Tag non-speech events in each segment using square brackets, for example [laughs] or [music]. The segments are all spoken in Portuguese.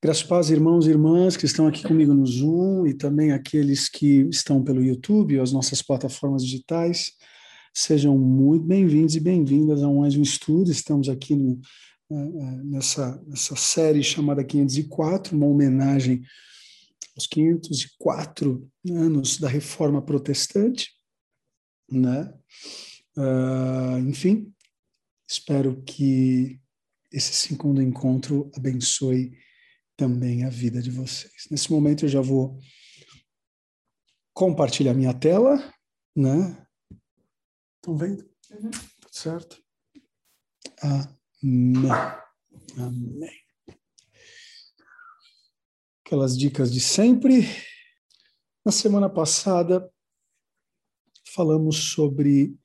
Graças paz, irmãos e irmãs que estão aqui comigo no Zoom e também aqueles que estão pelo YouTube ou as nossas plataformas digitais. Sejam muito bem-vindos e bem-vindas a mais um estudo. Estamos aqui no, eh, eh, nessa, nessa série chamada 504, uma homenagem aos 504 anos da Reforma Protestante. Né? Uh, enfim, espero que esse segundo encontro abençoe também a vida de vocês. Nesse momento eu já vou compartilhar minha tela, né? Estão vendo? Uhum. Tudo certo? Amém. Amém. Aquelas dicas de sempre. Na semana passada falamos sobre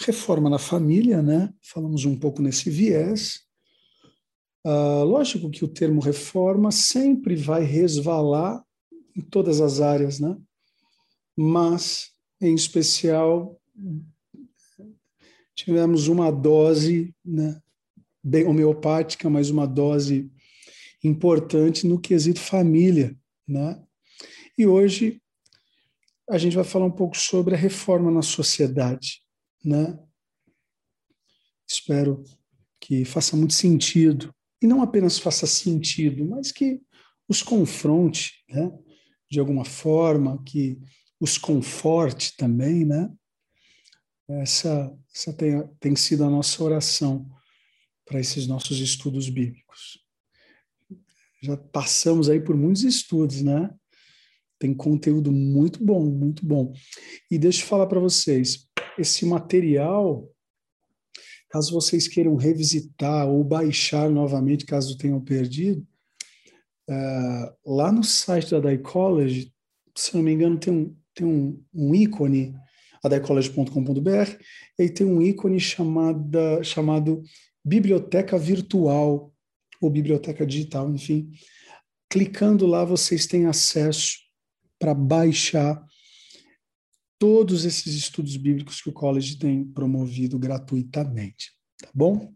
reforma na família, né? Falamos um pouco nesse viés. Uh, lógico que o termo reforma sempre vai resvalar em todas as áreas, né? Mas, em especial, tivemos uma dose, né, bem homeopática, mas uma dose importante no quesito família, né? E hoje a gente vai falar um pouco sobre a reforma na sociedade, né? Espero que faça muito sentido e não apenas faça sentido, mas que os confronte, né? de alguma forma, que os conforte também, né? Essa, essa tem, tem sido a nossa oração para esses nossos estudos bíblicos. Já passamos aí por muitos estudos, né? Tem conteúdo muito bom, muito bom. E deixa eu falar para vocês, esse material Caso vocês queiram revisitar ou baixar novamente, caso tenham perdido, uh, lá no site da Dicollege, se não me engano, tem um, tem um, um ícone, adaecollege.com.br, e tem um ícone chamada, chamado Biblioteca Virtual, ou Biblioteca Digital, enfim. Clicando lá, vocês têm acesso para baixar todos esses estudos bíblicos que o college tem promovido gratuitamente, tá bom?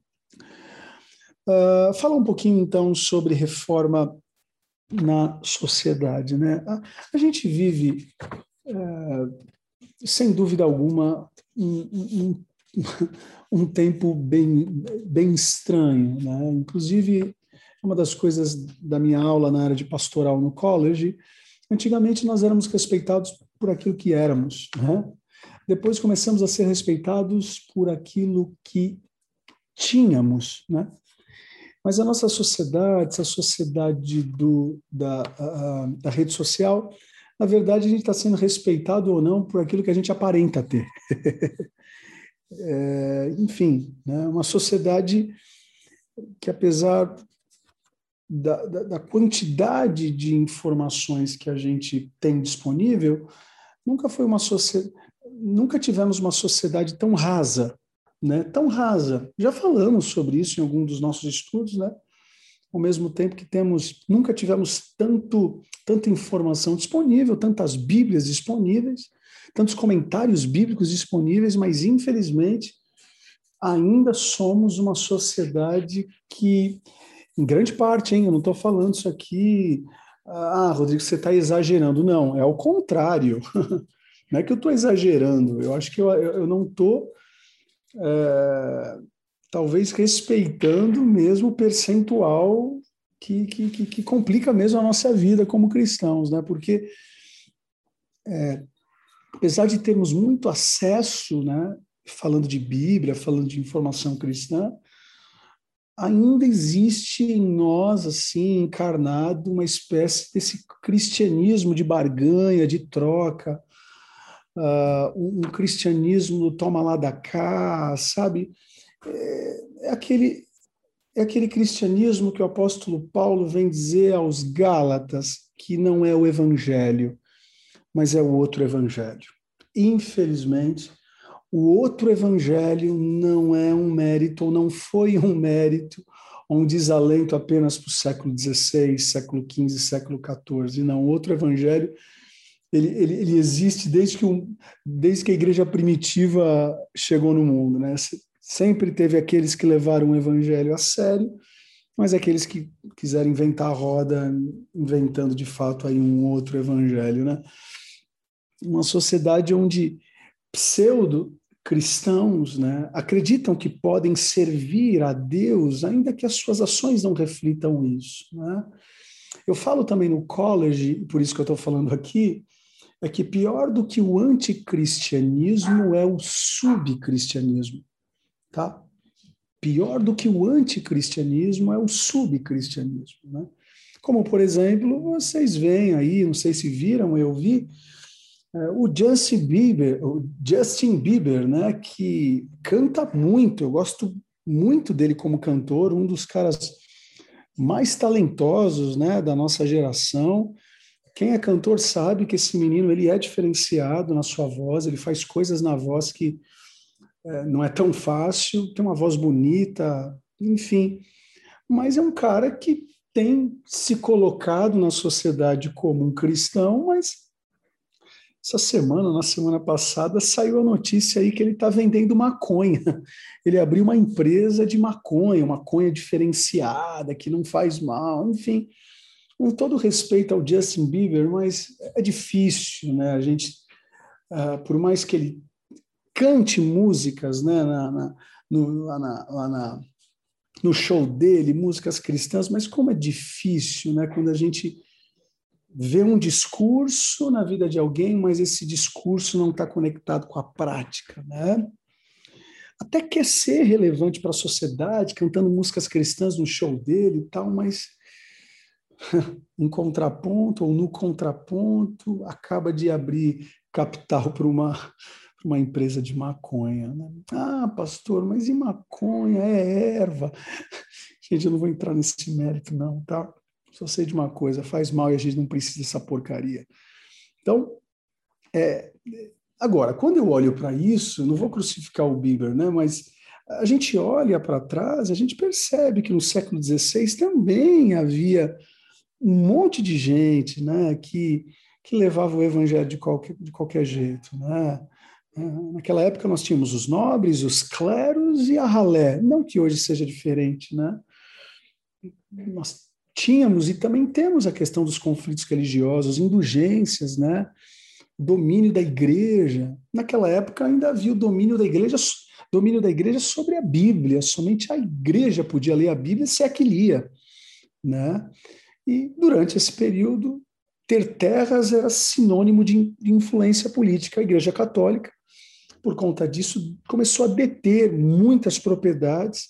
Uh, fala um pouquinho então sobre reforma na sociedade, né? A, a gente vive, uh, sem dúvida alguma, um, um, [laughs] um, tempo bem, bem estranho, né? Inclusive, uma das coisas da minha aula na área de pastoral no college, antigamente nós éramos respeitados por aquilo que éramos. Né? Depois começamos a ser respeitados por aquilo que tínhamos. Né? Mas a nossa sociedade, essa sociedade do, da, a, da rede social, na verdade, a gente está sendo respeitado ou não por aquilo que a gente aparenta ter. [laughs] é, enfim, né? uma sociedade que, apesar da, da, da, quantidade de informações que a gente tem disponível, nunca foi uma sociedade, nunca tivemos uma sociedade tão rasa, né? Tão rasa. Já falamos sobre isso em algum dos nossos estudos, né? Ao mesmo tempo que temos, nunca tivemos tanto, tanta informação disponível, tantas Bíblias disponíveis, tantos comentários bíblicos disponíveis, mas infelizmente ainda somos uma sociedade que, em grande parte, hein, eu não estou falando isso aqui ah, Rodrigo, você está exagerando. Não, é o contrário. [laughs] Não é que eu estou exagerando, eu acho que eu, eu não estou, é, talvez, respeitando mesmo o percentual que, que, que, complica mesmo a nossa vida como cristãos, né? Porque, é, apesar de termos muito acesso, né? Falando de Bíblia, falando de informação cristã, ainda existe em nós, assim, encarnado, uma espécie desse cristianismo de barganha, de troca, uh, um, cristianismo toma lá da cá, sabe? É, é, aquele, é aquele cristianismo que o apóstolo Paulo vem dizer aos Gálatas que não é o evangelho, mas é o outro evangelho. Infelizmente, o outro evangelho não é um mérito, ou não foi um mérito, ou um desalento apenas para o século XVI, século XV, século XIV. Não, o outro evangelho ele, ele, ele existe desde que, desde que a igreja primitiva chegou no mundo. Né? Sempre teve aqueles que levaram o evangelho a sério mas aqueles que quiserem inventar a roda, inventando de fato aí um outro evangelho, né? Uma sociedade onde pseudo cristãos né, acreditam que podem servir a Deus, ainda que as suas ações não reflitam isso. Né? Eu falo também no college, por isso que eu estou falando aqui, é que pior do que o anticristianismo é o subcristianismo. Tá? Pior do que o anticristianismo é o subcristianismo. Né? Como, por exemplo, vocês veem aí, não sei se viram, eu vi, o Justin Bieber, o Justin Bieber, né, que canta muito, eu gosto muito dele como cantor, um dos caras mais talentosos, né, da nossa geração. Quem é cantor sabe que esse menino ele é diferenciado na sua voz, ele faz coisas na voz que é, não é tão fácil, tem uma voz bonita, enfim. Mas é um cara que tem se colocado na sociedade como um cristão, mas essa semana, na semana passada, saiu a notícia aí que ele está vendendo maconha. [laughs] Ele abriu uma empresa de maconha, maconha diferenciada, que não faz mal, enfim. Com todo respeito ao Justin Bieber, mas é difícil, né? A gente, uh, por mais que ele cante músicas, né, na, na, no, lá, na, lá na, no show dele, músicas cristãs, mas como é difícil, né? Quando a gente vê um discurso na vida de alguém, mas esse discurso não está conectado com a prática, né? Até quer ser relevante para a sociedade, cantando músicas cristãs no show dele e tal, mas em [laughs] contraponto ou no contraponto acaba de abrir capital para uma uma empresa de maconha. Né? Ah, pastor, mas e maconha? É erva. [laughs] Gente, eu não vou entrar nesse mérito, não, tá? Só sei de uma coisa, faz mal e a gente não precisa dessa porcaria. Então, é, agora, quando eu olho para isso, não vou crucificar o Bieber, né? Mas a gente olha para trás, a gente percebe que no século XVI também havia um monte de gente, né? Que que levava o evangelho de qualquer, de qualquer jeito, né? É, naquela época nós tínhamos os nobres, os cleros e a ralé. Não que hoje seja diferente, né? Nós tínhamos e também temos a questão dos conflitos religiosos, indulgências, né? Domínio da igreja. Naquela época ainda havia o domínio da igreja, domínio da igreja sobre a Bíblia. Somente a igreja podia ler a Bíblia se é que lia, né? E durante esse período ter terras era sinônimo de influência política. A Igreja Católica, por conta disso, começou a deter muitas propriedades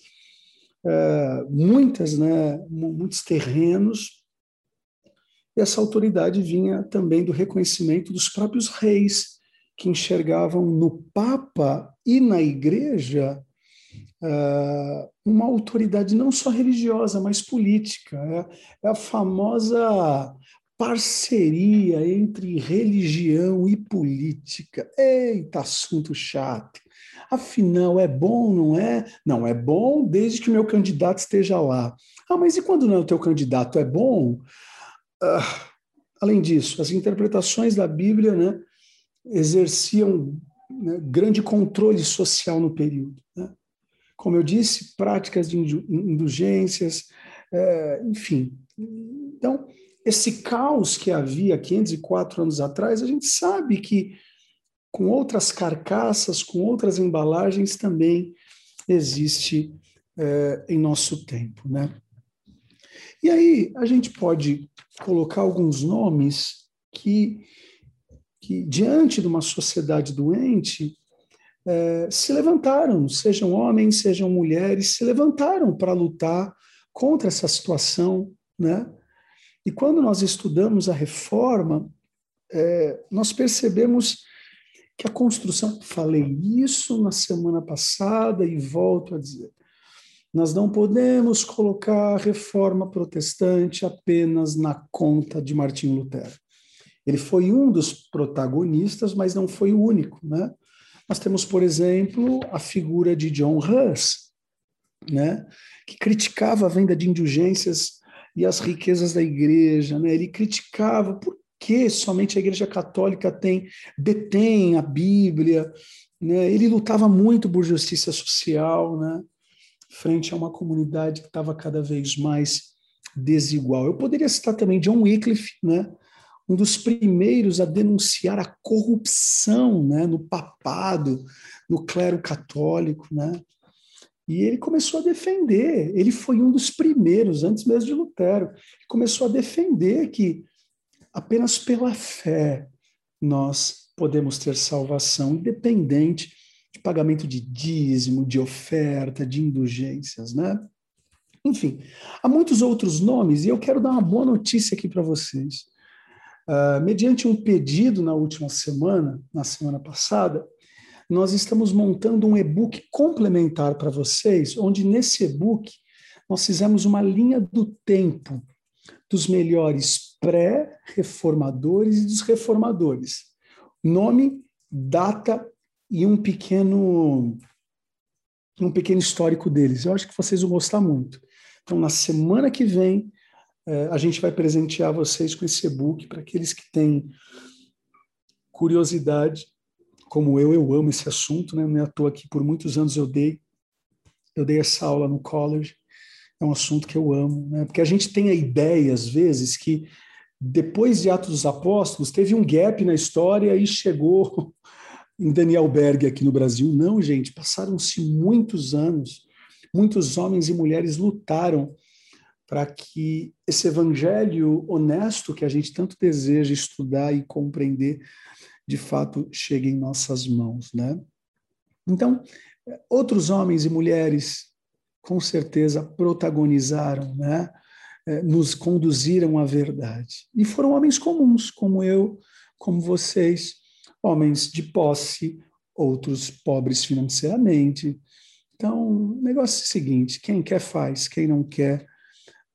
muitas, né, muitos terrenos. E essa autoridade vinha também do reconhecimento dos próprios reis, que enxergavam no Papa e na Igreja é, uma autoridade não só religiosa, mas política. É, é a famosa parceria entre religião e política. Eita, assunto chato. Afinal, é bom, não é? Não, é bom desde que o meu candidato esteja lá. Ah, mas e quando não é o teu candidato? É bom? Ah, além disso, as interpretações da Bíblia né, exerciam né, grande controle social no período. Né? Como eu disse, práticas de indulgências, é, enfim. Então, esse caos que havia 504 anos atrás, a gente sabe que com outras carcaças, com outras embalagens também existe é, em nosso tempo, né? E aí a gente pode colocar alguns nomes que, que diante de uma sociedade doente, é, se levantaram, sejam homens, sejam mulheres, se levantaram para lutar contra essa situação, né? E quando nós estudamos a reforma, é, nós percebemos que a construção, falei isso na semana passada e volto a dizer, nós não podemos colocar a reforma protestante apenas na conta de Martinho Lutero. Ele foi um dos protagonistas, mas não foi o único, né? Nós temos, por exemplo, a figura de John Hus, né, que criticava a venda de indulgências e as riquezas da igreja, né? Ele criticava por que somente a Igreja Católica tem detém a Bíblia, né? Ele lutava muito por justiça social, né? frente a uma comunidade que estava cada vez mais desigual. Eu poderia citar também John Wycliffe, né? um dos primeiros a denunciar a corrupção né? no papado, no clero católico. Né? E ele começou a defender, ele foi um dos primeiros, antes mesmo de Lutero, começou a defender que apenas pela fé nós podemos ter salvação, independente de pagamento de dízimo, de oferta, de indulgências, né? Enfim, há muitos outros nomes e eu quero dar uma boa notícia aqui para vocês. Uh, mediante um pedido na última semana, na semana passada, nós estamos montando um e-book complementar para vocês, onde nesse e-book nós fizemos uma linha do tempo dos melhores pré-reformadores e dos reformadores. Nome, data e um pequeno um pequeno histórico deles. Eu acho que vocês vão gostar muito. Então, na semana que vem, eh, a gente vai presentear vocês com esse e-book para aqueles que têm curiosidade, como eu, eu amo esse assunto, né? Não é à toa que por muitos anos eu dei, eu dei essa aula no college, é um assunto que eu amo, né? Porque a gente tem a ideia, às vezes, que depois de Atos dos Apóstolos, teve um gap na história e chegou [laughs] em Daniel Berg aqui no Brasil. Não, gente, passaram-se muitos anos, muitos homens e mulheres lutaram para que esse evangelho honesto que a gente tanto deseja estudar e compreender, de fato, chegue em nossas mãos, né? Então, outros homens e mulheres com certeza protagonizaram, né? Eh, nos conduziram à verdade. E foram homens comuns, como eu, como vocês, homens de posse, outros pobres financeiramente. Então, o negócio é o seguinte: quem quer faz, quem não quer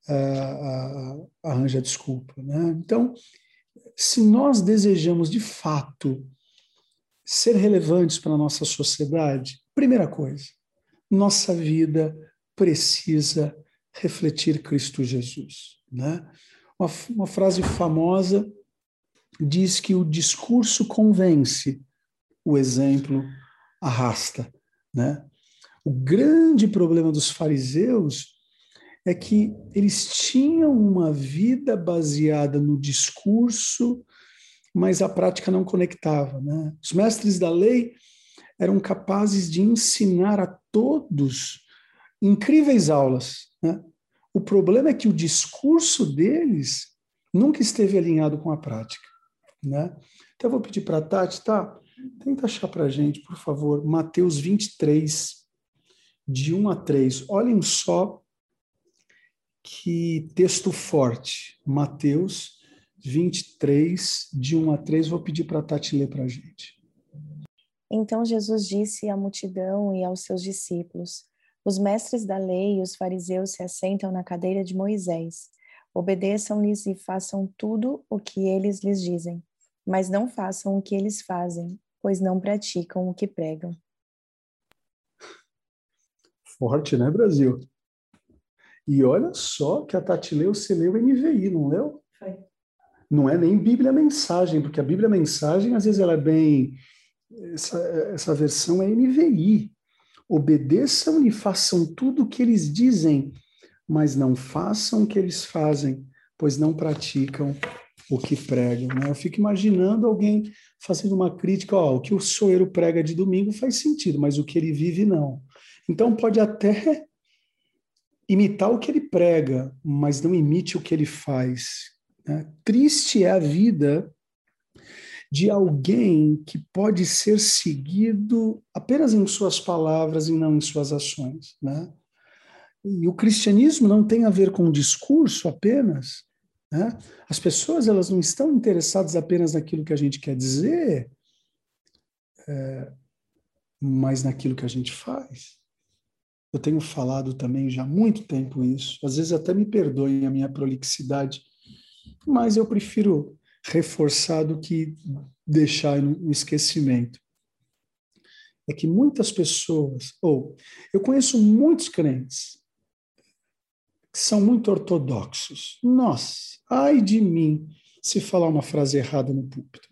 uh, arranja desculpa. Né? Então, se nós desejamos de fato ser relevantes para a nossa sociedade, primeira coisa, nossa vida precisa refletir Cristo Jesus. Né? Uma, uma frase famosa diz que o discurso convence, o exemplo arrasta. Né? O grande problema dos fariseus é que eles tinham uma vida baseada no discurso, mas a prática não conectava. Né? Os mestres da lei eram capazes de ensinar a todos incríveis aulas. Né? O problema é que o discurso deles nunca esteve alinhado com a prática. Né? Então, eu vou pedir para a Tati, tá? Tenta achar para a gente, por favor, Mateus 23, de 1 a 3. Olhem só que texto forte. Mateus 23, de 1 a 3. Vou pedir para a Tati ler para a gente. Então Jesus disse à multidão e aos seus discípulos: Os mestres da lei e os fariseus se assentam na cadeira de Moisés. Obedeçam-lhes e façam tudo o que eles lhes dizem mas não façam o que eles fazem, pois não praticam o que pregam. Forte, né, Brasil? E olha só que a Tati leu, você leu NVI, não leu? Foi. Não é nem Bíblia Mensagem, porque a Bíblia Mensagem, às vezes, ela é bem. Essa, essa versão é NVI. Obedeçam e façam tudo o que eles dizem, mas não façam o que eles fazem, pois não praticam o que pregam. Né? Eu fico imaginando alguém fazendo uma crítica, ó, o que o soeiro prega de domingo faz sentido, mas o que ele vive não. Então pode até imitar o que ele prega, mas não imite o que ele faz. Né? Triste é a vida de alguém que pode ser seguido apenas em suas palavras e não em suas ações. Né? E o cristianismo não tem a ver com o discurso apenas, né? As pessoas elas não estão interessadas apenas naquilo que a gente quer dizer, é, mas naquilo que a gente faz. Eu tenho falado também já há muito tempo isso. Às vezes até me perdoem a minha prolixidade, mas eu prefiro reforçar do que deixar no esquecimento. É que muitas pessoas, ou eu conheço muitos crentes que são muito ortodoxos. Nossa, ai de mim se falar uma frase errada no púlpito.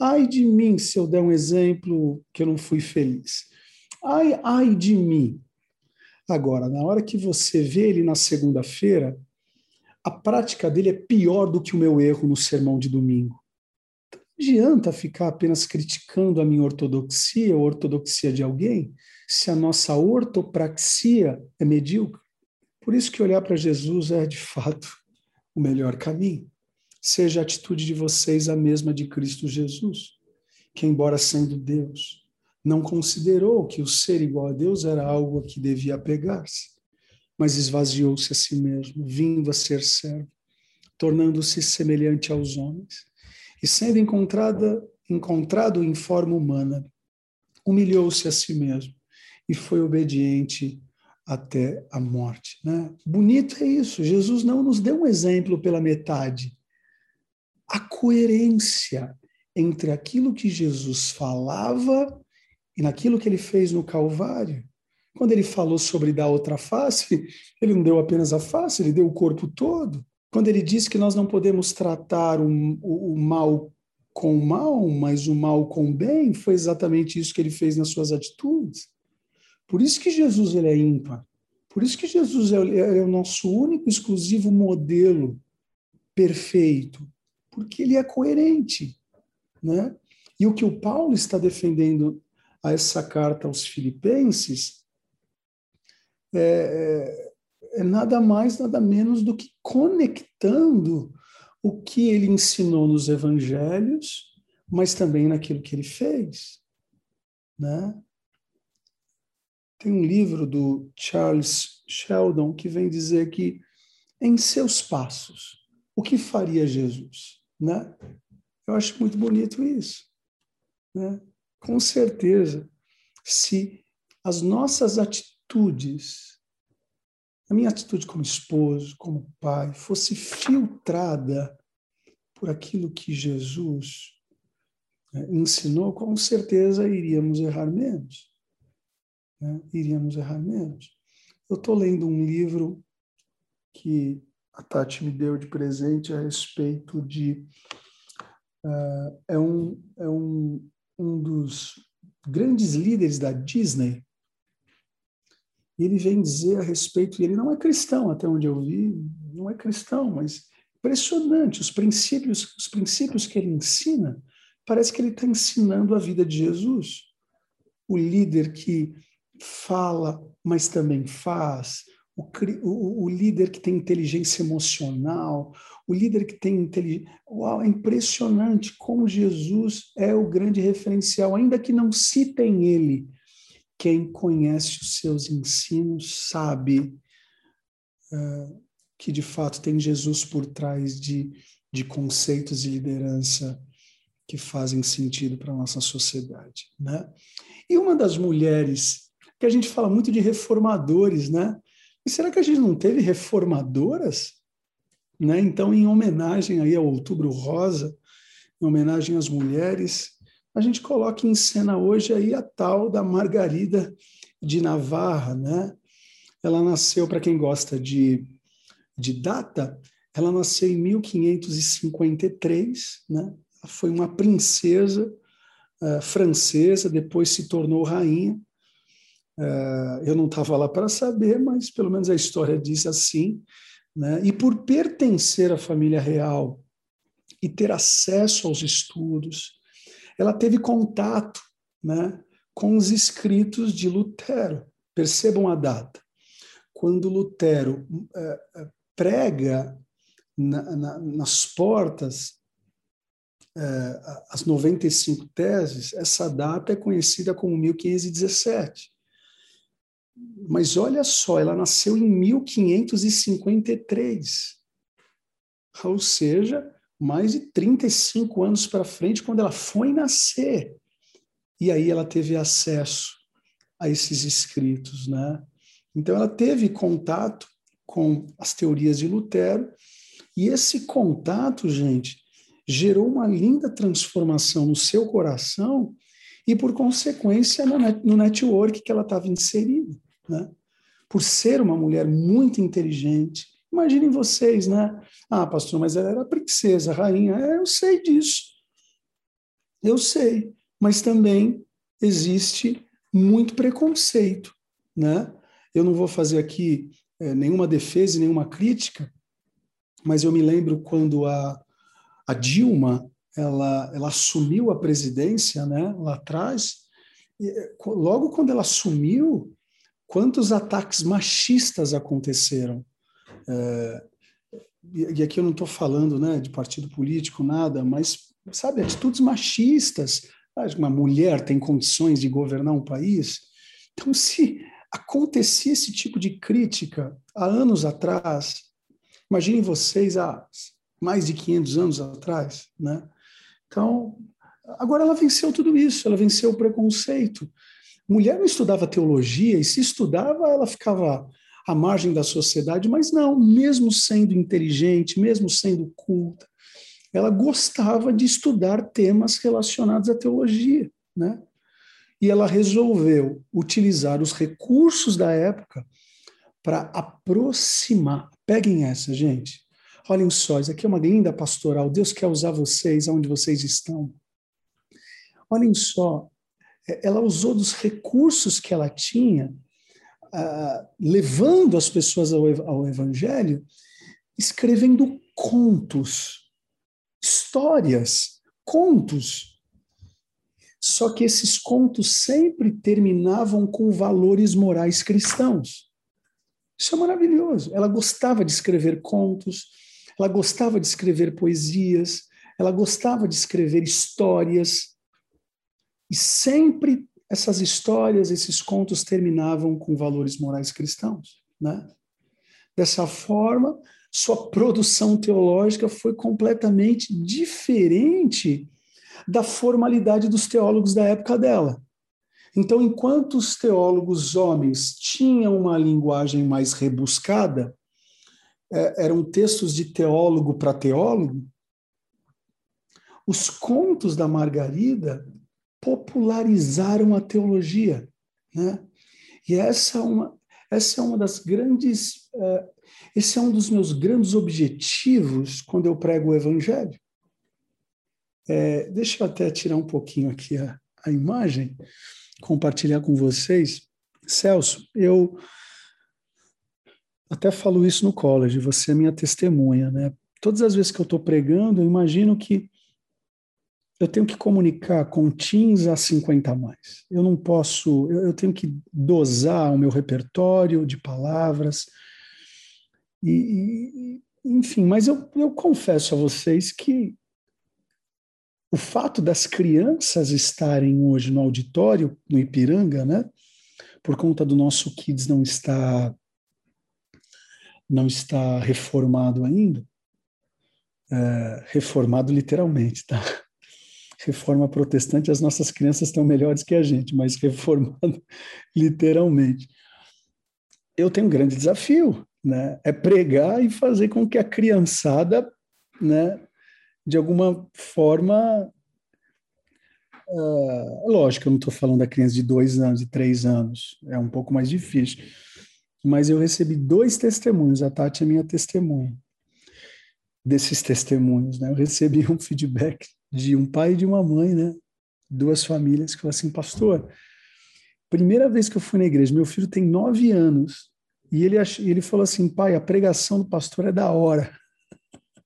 Ai de mim se eu der um exemplo que eu não fui feliz. Ai, ai de mim. Agora, na hora que você vê ele na segunda-feira, a prática dele é pior do que o meu erro no sermão de domingo. Então, não adianta ficar apenas criticando a minha ortodoxia ou a ortodoxia de alguém, se a nossa ortopraxia é medíocre. Por isso que olhar para Jesus é, de fato, o melhor caminho. Seja a atitude de vocês a mesma de Cristo Jesus, que, embora sendo Deus, não considerou que o ser igual a Deus era algo a que devia apegar-se mas esvaziou-se a si mesmo, vindo a ser servo, tornando-se semelhante aos homens. E sendo encontrada, encontrado em forma humana, humilhou-se a si mesmo e foi obediente até a morte. Né? Bonito é isso. Jesus não nos deu um exemplo pela metade. A coerência entre aquilo que Jesus falava e naquilo que ele fez no Calvário. Quando ele falou sobre dar outra face, ele não deu apenas a face, ele deu o corpo todo. Quando ele disse que nós não podemos tratar o, o, o mal com o mal, mas o mal com o bem, foi exatamente isso que ele fez nas suas atitudes. Por isso que Jesus ele é ímpar. Por isso que Jesus é, é o nosso único, exclusivo modelo perfeito, porque ele é coerente, né? E o que o Paulo está defendendo a essa carta aos Filipenses é, é, é nada mais, nada menos do que conectando o que ele ensinou nos evangelhos, mas também naquilo que ele fez. Né? Tem um livro do Charles Sheldon que vem dizer que em seus passos, o que faria Jesus? Né? Eu acho muito bonito isso. Né? Com certeza, se as nossas atitudes atitudes, a minha atitude como esposo, como pai, fosse filtrada por aquilo que Jesus né, ensinou, com certeza iríamos errar menos. Né? Iríamos errar menos. Eu estou lendo um livro que a Tati me deu de presente a respeito de. Uh, é um, é um, um dos grandes líderes da Disney, e ele vem dizer a respeito, e ele não é cristão, até onde eu vi, não é cristão, mas impressionante, os princípios, os princípios que ele ensina, parece que ele está ensinando a vida de Jesus. O líder que fala, mas também faz, o, o, o, líder que tem inteligência emocional, o líder que tem inteligência. Uau, é impressionante como Jesus é o grande referencial, ainda que não citem ele, quem conhece os seus ensinos sabe uh, que de fato tem Jesus por trás de, de conceitos de liderança que fazem sentido para a nossa sociedade. Né? E uma das mulheres, que a gente fala muito de reformadores, né? E será que a gente não teve reformadoras? Né? Então, em homenagem aí ao Outubro Rosa, em homenagem às mulheres, a gente coloca em cena hoje aí a tal da Margarida de Navarra, né? Ela nasceu, para quem gosta de, de data, ela nasceu em 1553, né? Foi uma princesa uh, francesa, depois se tornou rainha. Uh, eu não estava lá para saber, mas pelo menos a história diz assim. Né? E por pertencer à família real e ter acesso aos estudos, ela teve contato né, com os escritos de Lutero. Percebam a data. Quando Lutero é, é, prega na, na, nas portas é, as 95 teses, essa data é conhecida como 1517. Mas olha só, ela nasceu em 1553. Ou seja, mais de 35 anos para frente, quando ela foi nascer. E aí ela teve acesso a esses escritos, né? Então ela teve contato com as teorias de Lutero, e esse contato, gente, gerou uma linda transformação no seu coração e, por consequência, no, net, no network que ela estava inserida, né? Por ser uma mulher muito inteligente, Imaginem vocês, né? Ah, pastor, mas ela era princesa, rainha. É, eu sei disso. Eu sei. Mas também existe muito preconceito, né? eu não vou fazer aqui é, nenhuma defesa e nenhuma crítica, mas eu me lembro quando a, a Dilma ela, ela assumiu a presidência né, lá atrás, e, logo quando ela assumiu, quantos ataques machistas aconteceram? É, e aqui eu não estou falando né, de partido político, nada, mas, sabe, atitudes machistas. Uma mulher tem condições de governar um país? Então, se acontecia esse tipo de crítica há anos atrás, imaginem vocês há mais de 500 anos atrás, né? Então, agora ela venceu tudo isso, ela venceu o preconceito. Mulher não estudava teologia, e se estudava, ela ficava à margem da sociedade, mas não, mesmo sendo inteligente, mesmo sendo culta, ela gostava de estudar temas relacionados à teologia, né? E ela resolveu utilizar os recursos da época para aproximar. Peguem essa, gente. Olhem só, isso aqui é uma linda pastoral. Deus quer usar vocês aonde vocês estão. Olhem só, é, ela usou dos recursos que ela tinha levando as pessoas ao, ao Evangelho, escrevendo contos, histórias, contos. Só que esses contos sempre terminavam com valores morais cristãos. Isso é maravilhoso. Ela gostava de escrever contos, ela gostava de escrever poesias, ela gostava de escrever histórias. E sempre essas histórias, esses contos terminavam com valores morais cristãos, né? Dessa forma, sua produção teológica foi completamente diferente da formalidade dos teólogos da época dela. Então, enquanto os teólogos homens tinham uma linguagem mais rebuscada, é, eram textos de teólogo para teólogo, os contos da Margarida popularizaram a teologia. Né? E essa é uma, essa é uma das grandes. Uh, esse é um dos meus grandes objetivos quando eu prego o Evangelho. É, deixa eu até tirar um pouquinho aqui a, a imagem, compartilhar com vocês. Celso, eu até falo isso no college, você é minha testemunha, né? Todas as vezes que eu estou pregando, eu imagino que eu tenho que comunicar com teens a 50 a mais. Eu não posso, eu, eu tenho que dosar o meu repertório de palavras. E, e, enfim, mas eu, eu confesso a vocês que o fato das crianças estarem hoje no auditório, no Ipiranga, né? Por conta do nosso Kids não estar não está reformado ainda, é, reformado literalmente, tá? Reforma protestante, as nossas crianças estão melhores que a gente, mas reformado [laughs] literalmente. Eu tenho um grande desafio, né? É pregar e fazer com que a criançada, né, de alguma forma. Uh, lógico, eu não estou falando da criança de dois anos, de três anos, é um pouco mais difícil. Mas eu recebi dois testemunhos, a Tati é minha testemunha desses testemunhos, né? Eu recebi um feedback de um pai e de uma mãe, né? Duas famílias que falaram assim, pastor, primeira vez que eu fui na igreja, meu filho tem nove anos, e ele, ele falou assim, pai, a pregação do pastor é da hora.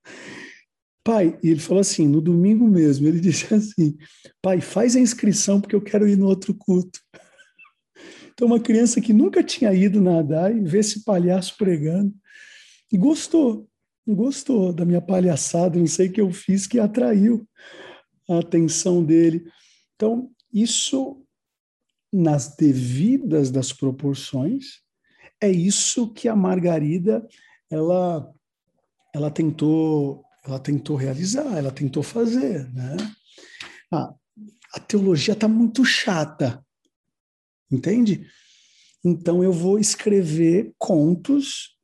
[laughs] Pai, e ele falou assim, no domingo mesmo, ele [laughs] disse assim, pai, faz a inscrição porque eu quero ir no outro culto. [laughs] Então, uma criança que nunca tinha ido nadar e vê esse palhaço pregando, e gostou gostou da minha palhaçada, não sei o que eu fiz que atraiu a atenção dele. Então, isso nas devidas das proporções, é isso que a Margarida ela ela tentou ela tentou realizar, ela tentou fazer, né? Ah, a teologia está muito chata, entende? Então eu vou escrever contos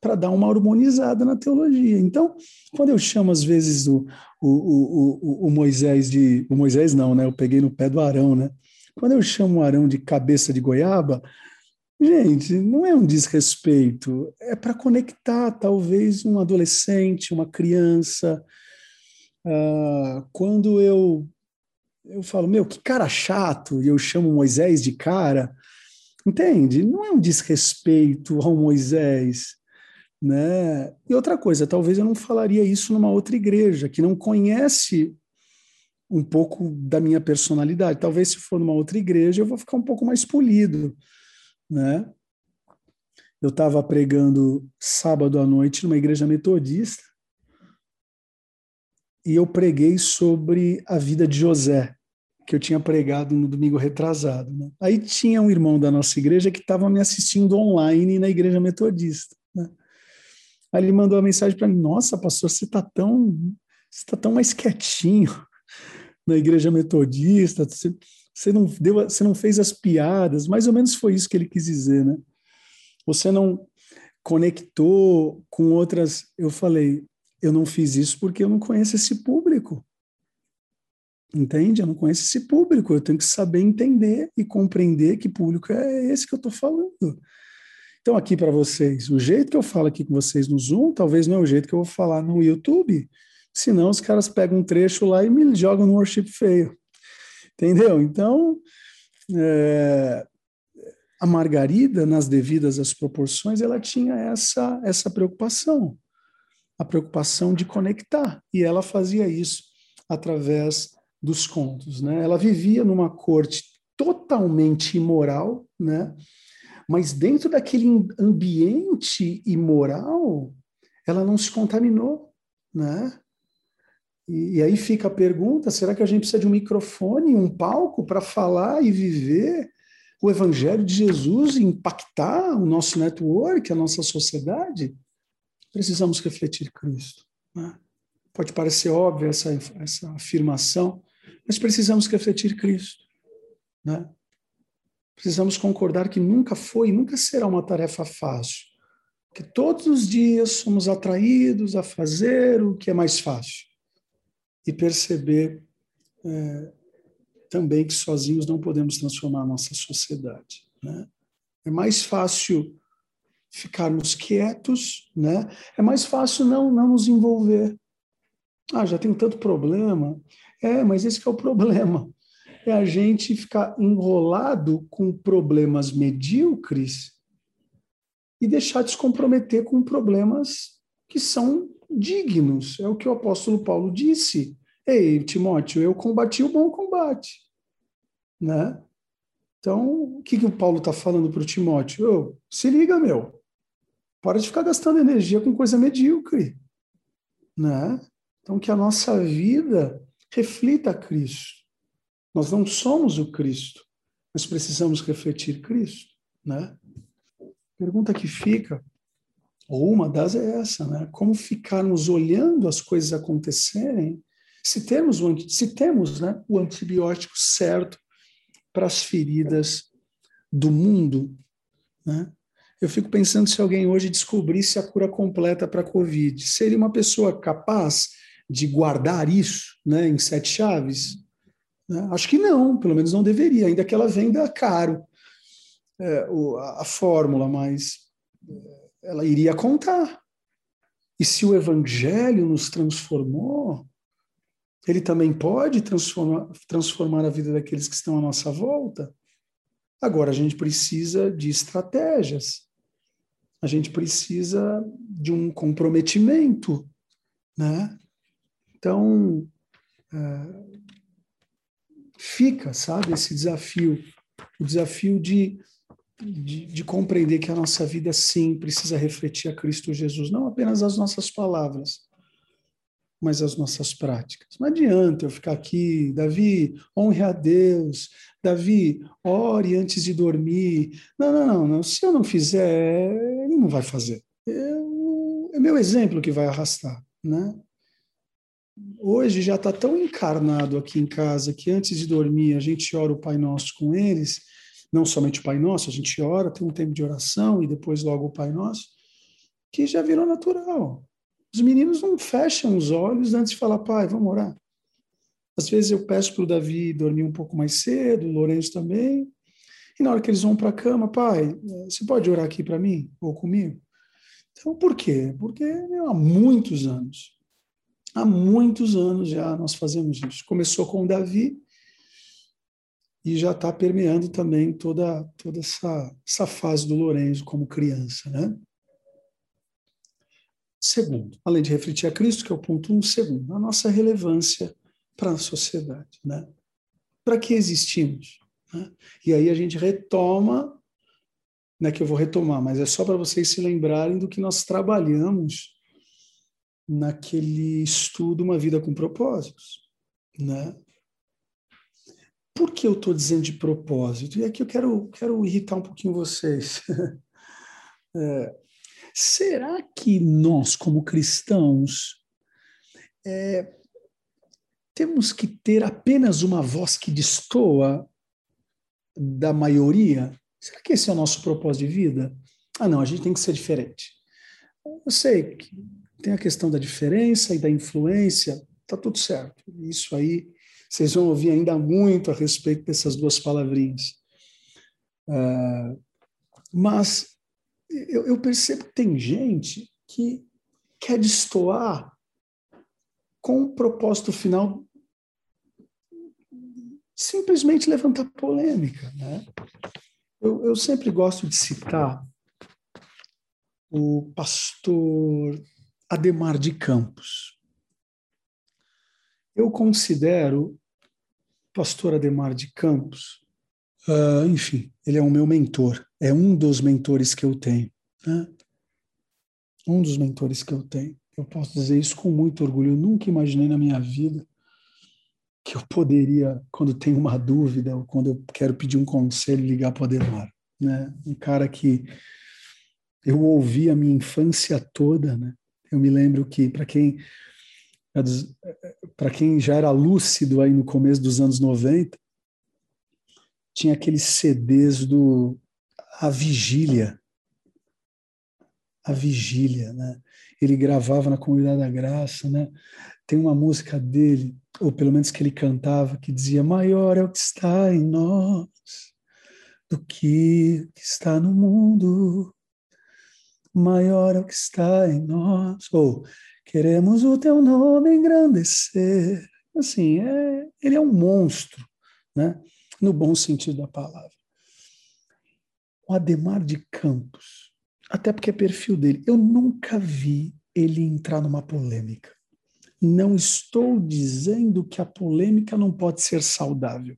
para dar uma harmonizada na teologia. Então, quando eu chamo às vezes o, o, o, o, Moisés de. O Moisés não, né? Eu peguei no pé do Arão, né? Quando eu chamo o Arão de cabeça de goiaba, gente, não é um desrespeito, é para conectar talvez um adolescente, uma criança. Ah, quando eu, eu falo, meu, que cara chato, e eu chamo Moisés de cara, Entende? Não é um desrespeito ao Moisés. Né? E outra coisa, talvez eu não falaria isso numa outra igreja que não conhece um pouco da minha personalidade. Talvez se for numa outra igreja eu vou ficar um pouco mais polido, né? Eu estava pregando sábado à noite numa igreja metodista e eu preguei sobre a vida de José, que eu tinha pregado no domingo retrasado. Né? Aí tinha um irmão da nossa igreja que estava me assistindo online na igreja metodista. Aí ele mandou uma mensagem para mim: Nossa, pastor, você está tão, você tá tão mais quietinho na igreja metodista, você, você, não deu, você não fez as piadas. Mais ou menos foi isso que ele quis dizer, né? Você não conectou com outras. Eu falei, eu não fiz isso porque eu não conheço esse público. Entende? Eu não conheço esse público. Eu tenho que saber entender e compreender que público é esse que eu estou falando. Então, aqui para vocês, o jeito que eu falo aqui com vocês no Zoom, talvez não é o jeito que eu vou falar no YouTube. Senão, os caras pegam um trecho lá e me jogam no worship feio. Entendeu? Então, é, a Margarida, nas devidas as proporções, ela tinha essa, essa preocupação, a preocupação de conectar, e ela fazia isso através dos contos. Né? Ela vivia numa corte totalmente imoral, né? Mas dentro daquele ambiente imoral, ela não se contaminou. Né? E, e aí fica a pergunta: será que a gente precisa de um microfone, um palco para falar e viver o Evangelho de Jesus e impactar o nosso network, a nossa sociedade? Precisamos refletir Cristo. Né? Pode parecer óbvia essa, essa afirmação, mas precisamos refletir Cristo. Né? Precisamos concordar que nunca foi e nunca será uma tarefa fácil. Que todos os dias somos atraídos a fazer o que é mais fácil e perceber é, também que sozinhos não podemos transformar a nossa sociedade. Né? É mais fácil ficarmos quietos, né? é mais fácil não, não nos envolver. Ah, já tenho tanto problema. É, mas esse é o [laughs] problema. É a gente ficar enrolado com problemas medíocres e deixar de se comprometer com problemas que são dignos. É o que o apóstolo Paulo disse. Ei, Timóteo, eu combati o bom combate. Né? Então, o que, que o Paulo está falando para o Timóteo? Se liga, meu. Para de ficar gastando energia com coisa medíocre. Né? Então, que a nossa vida reflita Cristo. Nós não somos o Cristo, mas precisamos refletir Cristo. Né? Pergunta que fica ou uma das é essa, né? Como ficarmos olhando as coisas acontecerem se temos, o, se temos né, o antibiótico certo para as feridas do mundo. Né? Eu fico pensando se alguém hoje descobrisse a cura completa para a Covid, seria uma pessoa capaz de guardar isso né, em sete chaves? Né? Acho que não, pelo menos não deveria, ainda que ela venda caro é, a, a fórmula, mas ela iria contar. E se o evangelho nos transformou, ele também pode transformar, transformar a vida daqueles que estão à nossa volta. Agora, a gente precisa de estratégias, a gente precisa de um comprometimento, né? Então, é, fica, sabe, esse desafio, o desafio de de, de, compreender que a nossa vida, sim, precisa refletir a Cristo Jesus, não apenas as nossas palavras, mas as nossas práticas. Não adianta eu ficar aqui, Davi, honre a Deus, Davi, ore antes de dormir. Não, não, não, não. se eu não fizer, ele não vai fazer. Eu, é meu exemplo que vai arrastar, né? Hoje já está tão encarnado aqui em casa que antes de dormir a gente ora o Pai Nosso com eles, não somente o Pai Nosso, a gente ora, tem um tempo de oração e depois logo o Pai Nosso, que já virou natural. Os meninos não fecham os olhos antes de falar, pai, vamos orar. Às vezes eu peço para o Davi dormir um pouco mais cedo, o Lourenço também, e na hora que eles vão para a cama, pai, você pode orar aqui para mim ou comigo? Então, por quê? Porque há muitos anos, há muitos anos já nós fazemos isso. Começou com Davi, e já está permeando também toda, toda essa, essa fase do Lourenço como criança. Né? Segundo, além de refletir a Cristo, que é o ponto um, segundo, a nossa relevância para a sociedade. Né? Para que existimos? Né? E aí a gente retoma, não é que eu vou retomar, mas é só para vocês se lembrarem do que nós trabalhamos naquele estudo Uma Vida com Propósitos. Né? Por que eu estou dizendo de propósito? E aqui eu quero, quero irritar um pouquinho vocês. [laughs] é, será que nós, como cristãos, é, temos que ter apenas uma voz que destoa da maioria? Será que esse é o nosso propósito de vida? Ah, não, a gente tem que ser diferente. Eu sei que tem a questão da diferença e da influência, tá tudo certo. Isso aí vocês vão ouvir ainda muito a respeito dessas duas palavrinhas. Uh, mas eu, eu, percebo que tem gente que quer destoar com o propósito final simplesmente levantar polêmica. Né? Eu, eu sempre gosto de citar o pastor Ademar de Campos. Eu considero pastor Ademar de Campos, uh, enfim, ele é o meu mentor, é um dos mentores que eu tenho. Né? Um dos mentores que eu tenho. Eu posso dizer isso com muito orgulho. Eu nunca imaginei na minha vida que eu poderia, quando tenho uma dúvida ou quando eu quero pedir um conselho, ligar para o Ademar. Né? Um cara que eu ouvi a minha infância toda. Né? Eu me lembro que, para quem para quem já era lúcido aí no começo dos anos 90, tinha aqueles CDs do A Vigília. A Vigília, né? Ele gravava na Comunidade da Graça, né? Tem uma música dele, ou pelo menos que ele cantava, que dizia: Maior é o que está em nós do que que está no mundo. Maior é o que está em nós. Ou Queremos o teu nome engrandecer. Assim, é, ele é um monstro, né? no bom sentido da palavra. O Ademar de Campos, até porque é perfil dele, eu nunca vi ele entrar numa polêmica. Não estou dizendo que a polêmica não pode ser saudável.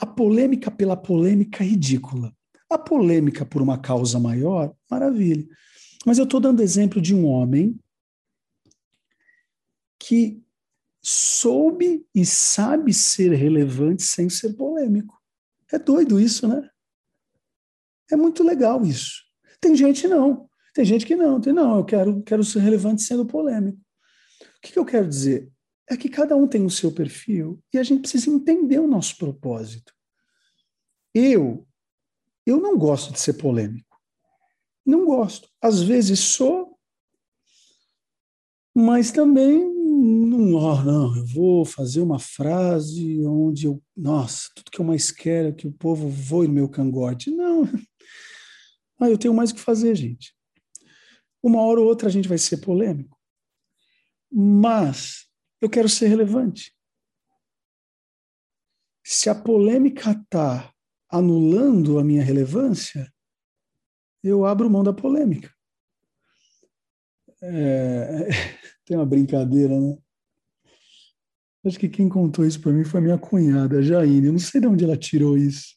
A polêmica pela polêmica é ridícula. A polêmica por uma causa maior, maravilha. Mas eu estou dando exemplo de um homem que soube e sabe ser relevante sem ser polêmico. É doido isso, né? É muito legal isso. Tem gente não. Tem gente que não. Tem não, eu quero, quero ser relevante sendo polêmico. O que, que eu quero dizer? É que cada um tem o seu perfil e a gente precisa entender o nosso propósito. Eu, eu não gosto de ser polêmico. Não gosto. Às vezes sou, mas também não, oh, não, eu vou fazer uma frase onde eu, nossa, tudo que eu mais quero é que o povo voe no meu cangote. Não. [laughs] Ah, eu tenho mais o que fazer, gente. Uma hora ou outra a gente vai ser polêmico. Mas eu quero ser relevante. Se a polêmica está anulando a minha relevância, eu abro mão da polêmica. É, [laughs] tem uma brincadeira, né? Acho que quem contou isso para mim foi minha cunhada, Jaine. Eu não sei de onde ela tirou isso.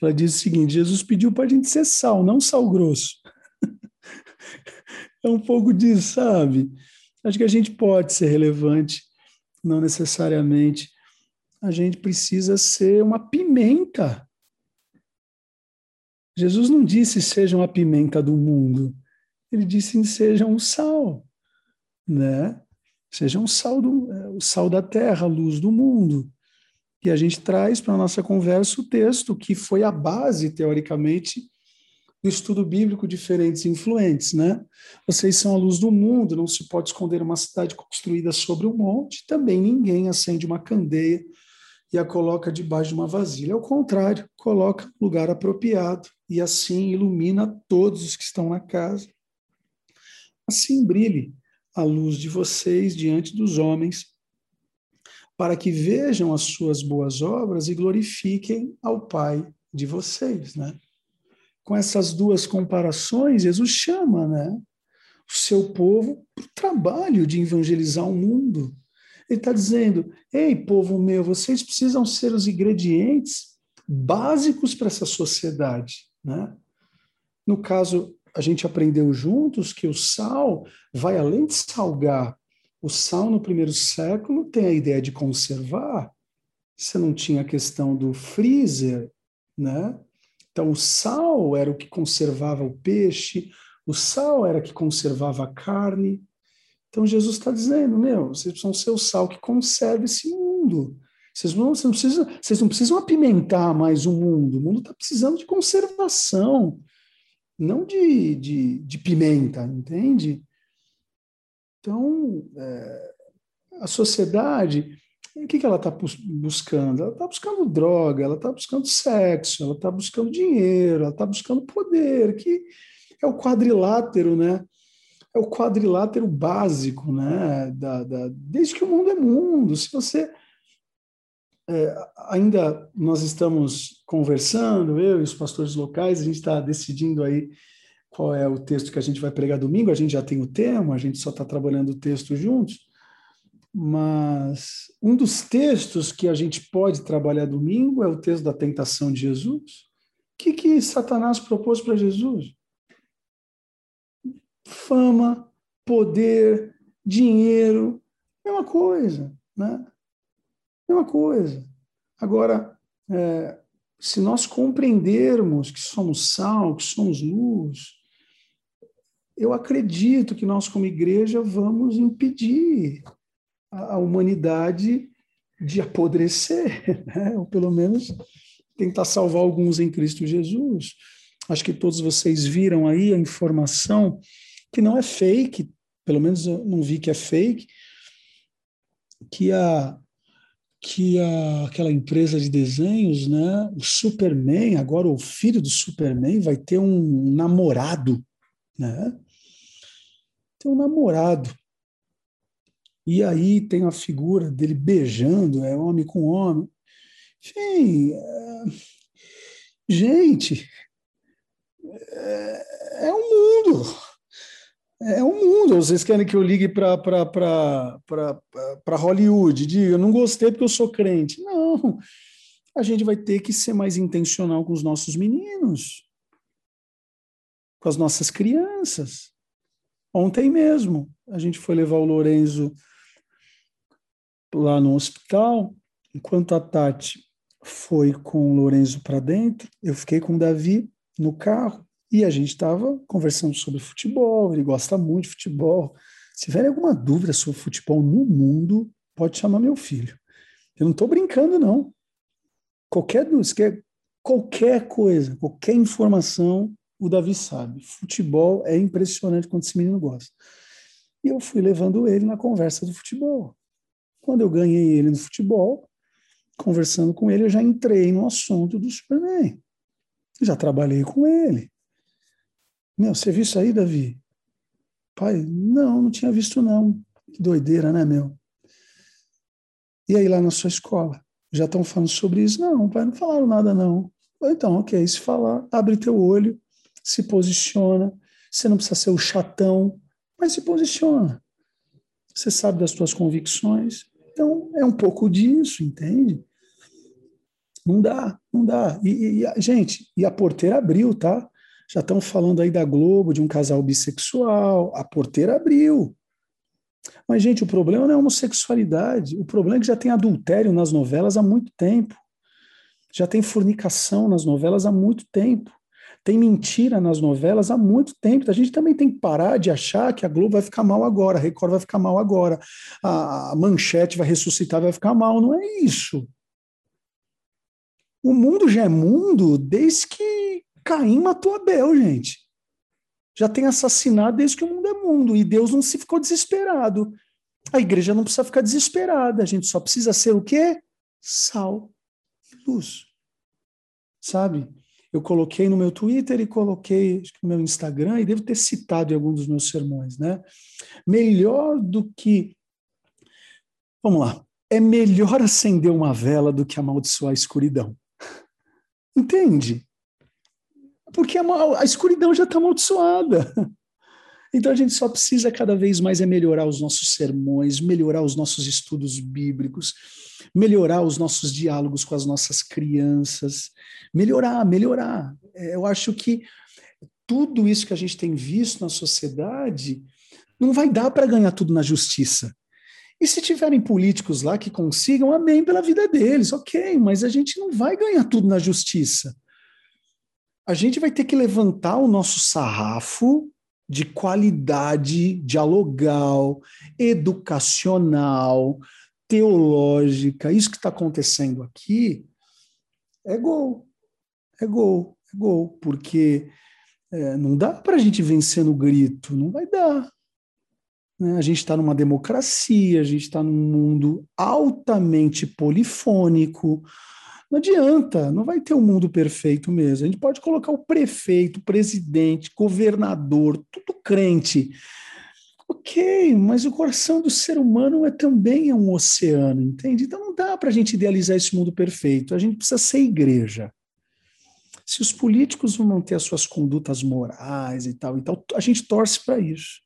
Ela disse o seguinte: Jesus pediu para a gente ser sal, não sal grosso. [laughs] é um pouco disso, sabe? Acho que a gente pode ser relevante, não necessariamente. A gente precisa ser uma pimenta. Jesus não disse sejam a pimenta do mundo. Ele disse sejam o sal né? Seja um sal do, é, o sal da terra, a luz do mundo. E a gente traz para a nossa conversa o texto que foi a base, teoricamente, do estudo bíblico diferentes influentes, né? Vocês são a luz do mundo, não se pode esconder uma cidade construída sobre um monte, também ninguém acende uma candeia e a coloca debaixo de uma vasilha. Ao contrário, coloca no lugar apropriado e assim ilumina todos os que estão na casa. Assim brilhe a luz de vocês diante dos homens, para que vejam as suas boas obras e glorifiquem ao Pai de vocês, né? Com essas duas comparações, Jesus chama, né, o seu povo para o trabalho de evangelizar o mundo. Ele está dizendo: ei, povo meu, vocês precisam ser os ingredientes básicos para essa sociedade. Né? No caso, a gente aprendeu juntos que o sal vai além de salgar. O sal no primeiro século tem a ideia de conservar. Você não tinha a questão do freezer, né? Então, o sal era o que conservava o peixe, o sal era o que conservava a carne. Então, Jesus está dizendo: meu, vocês precisam ser o sal que conserva esse mundo. Vocês não, vocês não, precisam, vocês não precisam apimentar mais o mundo. O mundo está precisando de conservação, não de, de, de pimenta, entende? Então, é, a sociedade o que, que ela está buscando? Ela está buscando droga, ela está buscando sexo, ela está buscando dinheiro, ela está buscando poder, que é o quadrilátero, né? É o quadrilátero básico, né? Da, da, desde que o mundo é mundo. Se você é, ainda nós estamos conversando, eu e os pastores locais, a gente está decidindo aí qual é o texto que a gente vai pregar domingo. A gente já tem o tema, a gente só está trabalhando o texto juntos. Mas um dos textos que a gente pode trabalhar domingo é o texto da tentação de Jesus. O que, que Satanás propôs para Jesus? Fama, poder, dinheiro, mesma coisa, né? Mesma coisa. Agora, é, se nós compreendermos que somos sal, que somos luz, eu acredito que nós, como igreja, vamos impedir a humanidade de apodrecer, [laughs] né? ou pelo menos tentar salvar alguns em Cristo Jesus. Acho que todos vocês viram aí a informação que não é fake, pelo menos eu não vi que é fake, que a que a, aquela empresa de desenhos, né, o Superman, agora o filho do Superman vai ter um namorado, né? Tem um namorado. E aí tem a figura dele beijando, é homem com homem. Enfim, é... gente, é, é um mundo. É um mundo. Vocês querem que eu ligue para Hollywood? Diga, eu não gostei porque eu sou crente. Não. A gente vai ter que ser mais intencional com os nossos meninos, com as nossas crianças. Ontem mesmo, a gente foi levar o Lorenzo lá no hospital, enquanto a Tati foi com o Lorenzo para dentro, eu fiquei com o Davi no carro e a gente estava conversando sobre futebol. Ele gosta muito de futebol. Se tiver alguma dúvida sobre futebol no mundo, pode chamar meu filho. Eu não estou brincando, não. Qualquer dúvida, qualquer coisa, qualquer informação, o Davi sabe. Futebol é impressionante quando esse menino gosta. E eu fui levando ele na conversa do futebol. Quando eu ganhei ele no futebol, conversando com ele, eu já entrei no assunto do Superman. Já trabalhei com ele. Meu, você viu isso aí, Davi? Pai, não, não tinha visto não. Que doideira, né, meu? E aí lá na sua escola? Já estão falando sobre isso? Não, pai, não falaram nada não. Então, ok, se falar, abre teu olho, se posiciona. Você não precisa ser o chatão, mas se posiciona. Você sabe das suas convicções, então, é um pouco disso, entende? Não dá, não dá. E, e, gente, e a porteira abriu, tá? Já estão falando aí da Globo, de um casal bissexual. A porteira abriu. Mas, gente, o problema não é a homossexualidade. O problema é que já tem adultério nas novelas há muito tempo. Já tem fornicação nas novelas há muito tempo tem mentira nas novelas há muito tempo. A gente também tem que parar de achar que a Globo vai ficar mal agora, a Record vai ficar mal agora, a Manchete vai ressuscitar, vai ficar mal. Não é isso. O mundo já é mundo desde que Caim matou Abel, gente. Já tem assassinado desde que o mundo é mundo. E Deus não se ficou desesperado. A igreja não precisa ficar desesperada. A gente só precisa ser o quê? Sal e luz. Sabe? eu coloquei no meu Twitter e coloquei no meu Instagram, e devo ter citado em algum dos meus sermões, né? Melhor do que. Vamos lá. é melhor [laughs] acender uma vela do que amaldiçoar a escuridão. [laughs] Entende? Porque a, a escuridão já está amaldiçoada. [laughs] Então a gente só precisa cada vez mais é melhorar os nossos sermões, melhorar os nossos estudos bíblicos, melhorar os nossos diálogos com as nossas crianças, melhorar, melhorar. É, eu acho que tudo isso que a gente tem visto na sociedade não vai dar para ganhar tudo na justiça. E se tiverem políticos lá que consigam, amém pela vida deles, ok, mas a gente não vai ganhar tudo na justiça. A gente vai ter que levantar o nosso sarrafo de qualidade dialogal, educacional, teológica. Isso que está acontecendo aqui é gol. É gol, é gol, porque é, não dá para a gente vencer no grito, não vai dar. Né? A gente está numa democracia, a gente está num mundo altamente polifônico. Não adianta, não vai ter um mundo perfeito mesmo. A gente pode colocar o prefeito, presidente, governador, tudo crente. Ok, mas o coração do ser humano é também é um oceano, entende? Então não dá para a gente idealizar esse mundo perfeito. A gente precisa ser igreja. Se os políticos vão manter as suas condutas morais e tal, e tal a gente torce para isso.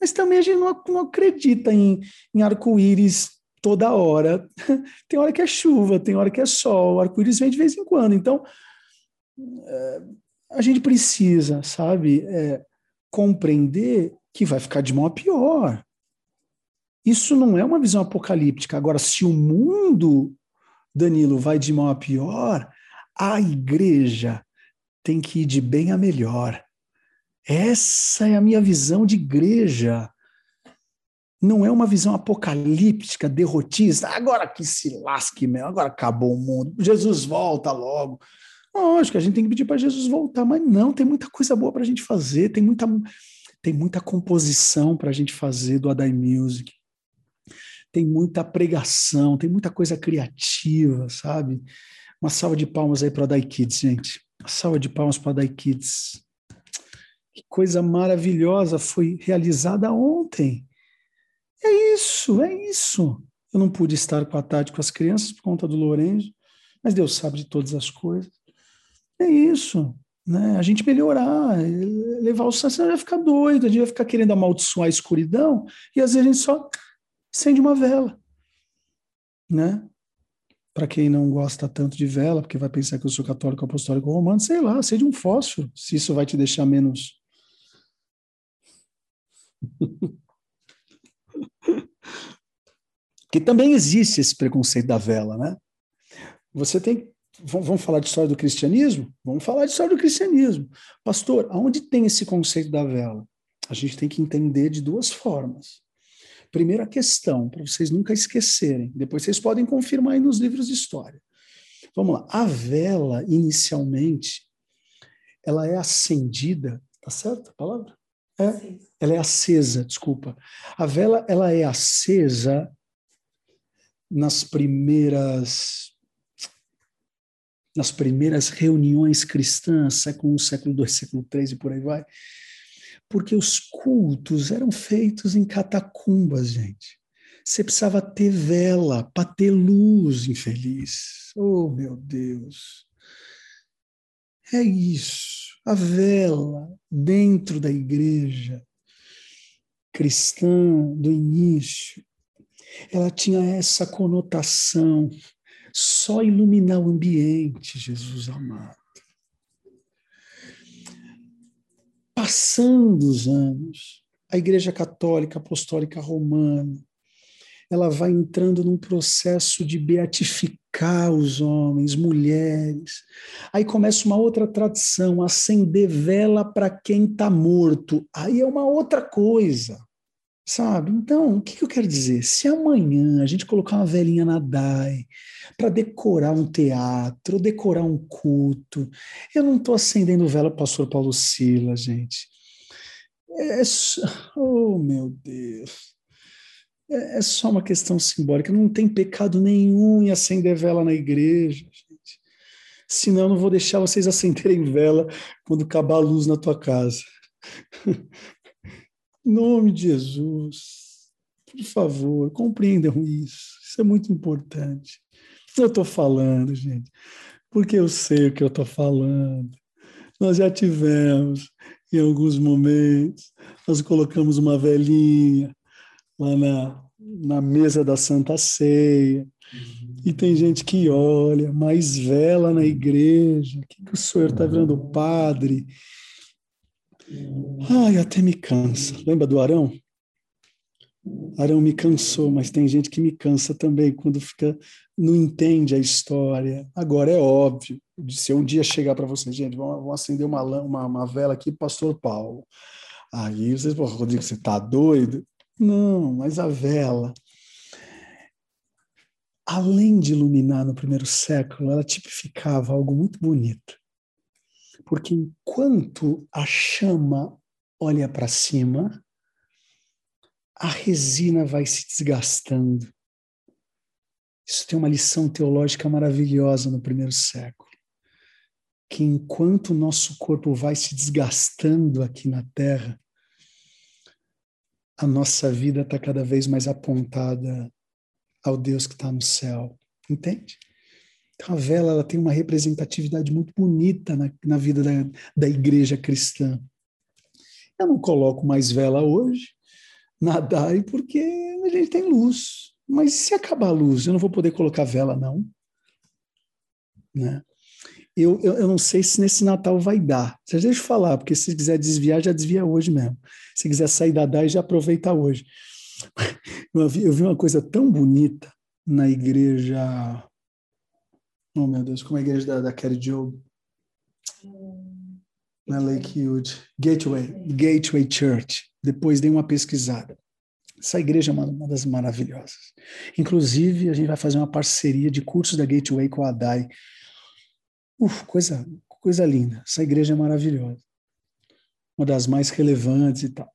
Mas também a gente não, não acredita em, em arco-íris toda hora. [laughs] tem hora que é chuva, tem hora que é sol, o arco-íris vem de vez em quando. Então, é, a gente precisa, sabe, é, compreender que vai ficar de mal a pior. Isso não é uma visão apocalíptica. Agora, se o mundo, Danilo, vai de mal a pior, a igreja tem que ir de bem a melhor. Essa é a minha visão de igreja. Não é uma visão apocalíptica, derrotista. Agora que se lasque mesmo, agora acabou o mundo. Jesus volta logo. Lógico, a gente tem que pedir para Jesus voltar, mas não, tem muita coisa boa para a gente fazer, tem muita, tem muita composição para a gente fazer do Adai Music. Tem muita pregação, tem muita coisa criativa, sabe? Uma salva de palmas aí para a Dai Kids, gente. Uma salva de palmas para a Dai Kids. Que coisa maravilhosa foi realizada ontem. É isso, é isso. Eu não pude estar com a Tati com as crianças por conta do Lourenço, mas Deus sabe de todas as coisas. É isso. Né? A gente melhorar, levar o senso, vai ficar doido, a gente vai ficar querendo amaldiçoar a escuridão, e às vezes a gente só acende uma vela. Né? para quem não gosta tanto de vela, porque vai pensar que eu sou católico apostólico romano, sei lá, seja um fósforo, se isso vai te deixar menos. [laughs] que também existe esse preconceito da vela, né? Você tem. Vamos falar de história do cristianismo? Vamos falar de história do cristianismo. Pastor, aonde tem esse conceito da vela? A gente tem que entender de duas formas. Primeira questão, para vocês nunca esquecerem, depois vocês podem confirmar aí nos livros de história. Vamos lá. A vela, inicialmente, ela é acendida, tá certo a palavra? É, ela é acesa, desculpa. A vela, ela é acesa nas primeiras nas primeiras reuniões cristãs, século I, século II, século III e por aí vai porque os cultos eram feitos em catacumbas, gente. Você precisava ter vela para ter luz, infeliz. Oh, meu Deus. É isso. A vela dentro da igreja cristã do início, ela tinha essa conotação só iluminar o ambiente, Jesus amado. Passando os anos, a Igreja Católica Apostólica Romana, ela vai entrando num processo de beatificar os homens, mulheres. Aí começa uma outra tradição, acender vela para quem está morto. Aí é uma outra coisa. Sabe? Então, o que, eu quero dizer? Se amanhã a gente colocar uma velhinha na DAI para decorar um teatro, decorar um culto, eu não estou acendendo vela para o pastor Paulo Silas, gente. É, oh, meu Deus. É, é só uma questão simbólica. Não tem pecado nenhum em acender vela na igreja, gente. Senão, eu não vou deixar vocês acenderem vela quando acabar a luz na tua casa. [laughs] Em nome de Jesus, por favor, compreendam isso. Isso é muito importante. Eu estou falando, gente, porque eu sei o que eu estou falando. Nós já tivemos, em alguns momentos, nós colocamos uma velhinha lá na, na mesa da Santa Ceia. E tem gente que olha, mais vela na igreja, o que, que o senhor está virando padre? Ai, até me cansa. Lembra do Arão? Arão me cansou, mas tem gente que me cansa também quando fica não entende a história. Agora é óbvio, se eu um dia chegar para vocês, gente, vamos, acender uma, uma, uma, vela aqui, Pastor Paulo. Aí vocês vão, Rodrigo, você está doido? Não, mas a vela, além de iluminar no primeiro século, ela tipificava algo muito bonito. Porque enquanto a chama olha para cima, a resina vai se desgastando. Isso tem uma lição teológica maravilhosa no primeiro século. Que enquanto o nosso corpo vai se desgastando aqui na Terra, a nossa vida está cada vez mais apontada ao Deus que está no céu. Entende? Então a vela ela tem uma representatividade muito bonita na, na vida da, da igreja cristã. Eu não coloco mais vela hoje, nadar porque a gente tem luz. Mas se acabar a luz, eu não vou poder colocar vela, não. Né? Eu, eu, eu, não sei se nesse Natal vai dar. Deixa eu falar, porque se quiser desviar, já desvia hoje mesmo. Se quiser sair da DAI, já aproveita hoje. [laughs] Eu vi, eu vi uma coisa tão bonita na igreja. Oh, meu Deus, como é a igreja da, da Kelly Job? Na Lakewood. Gateway. Gateway Church. Depois dei uma pesquisada. Essa igreja é uma, uma, das maravilhosas. Inclusive, a gente vai fazer uma parceria de cursos da Gateway com a ADAI. Uf, coisa, coisa linda. Essa igreja é maravilhosa. Uma das mais relevantes e tal.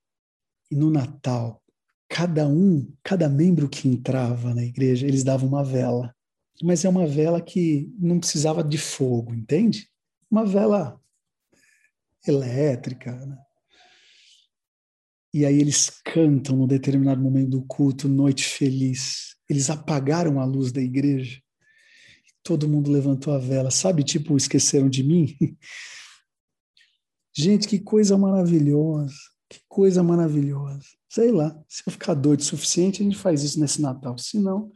E no Natal, cada um, cada membro que entrava na igreja, eles davam uma vela. Mas é uma vela que não precisava de fogo, entende? Uma vela elétrica, né? E aí eles cantam no determinado momento do culto, Noite Feliz. Eles apagaram a luz da igreja. Todo mundo levantou a vela. Sabe, tipo, esqueceram de mim? [laughs] Gente, que coisa maravilhosa. Que coisa maravilhosa. Sei lá, se eu ficar doido o suficiente, a gente faz isso nesse Natal. Se não,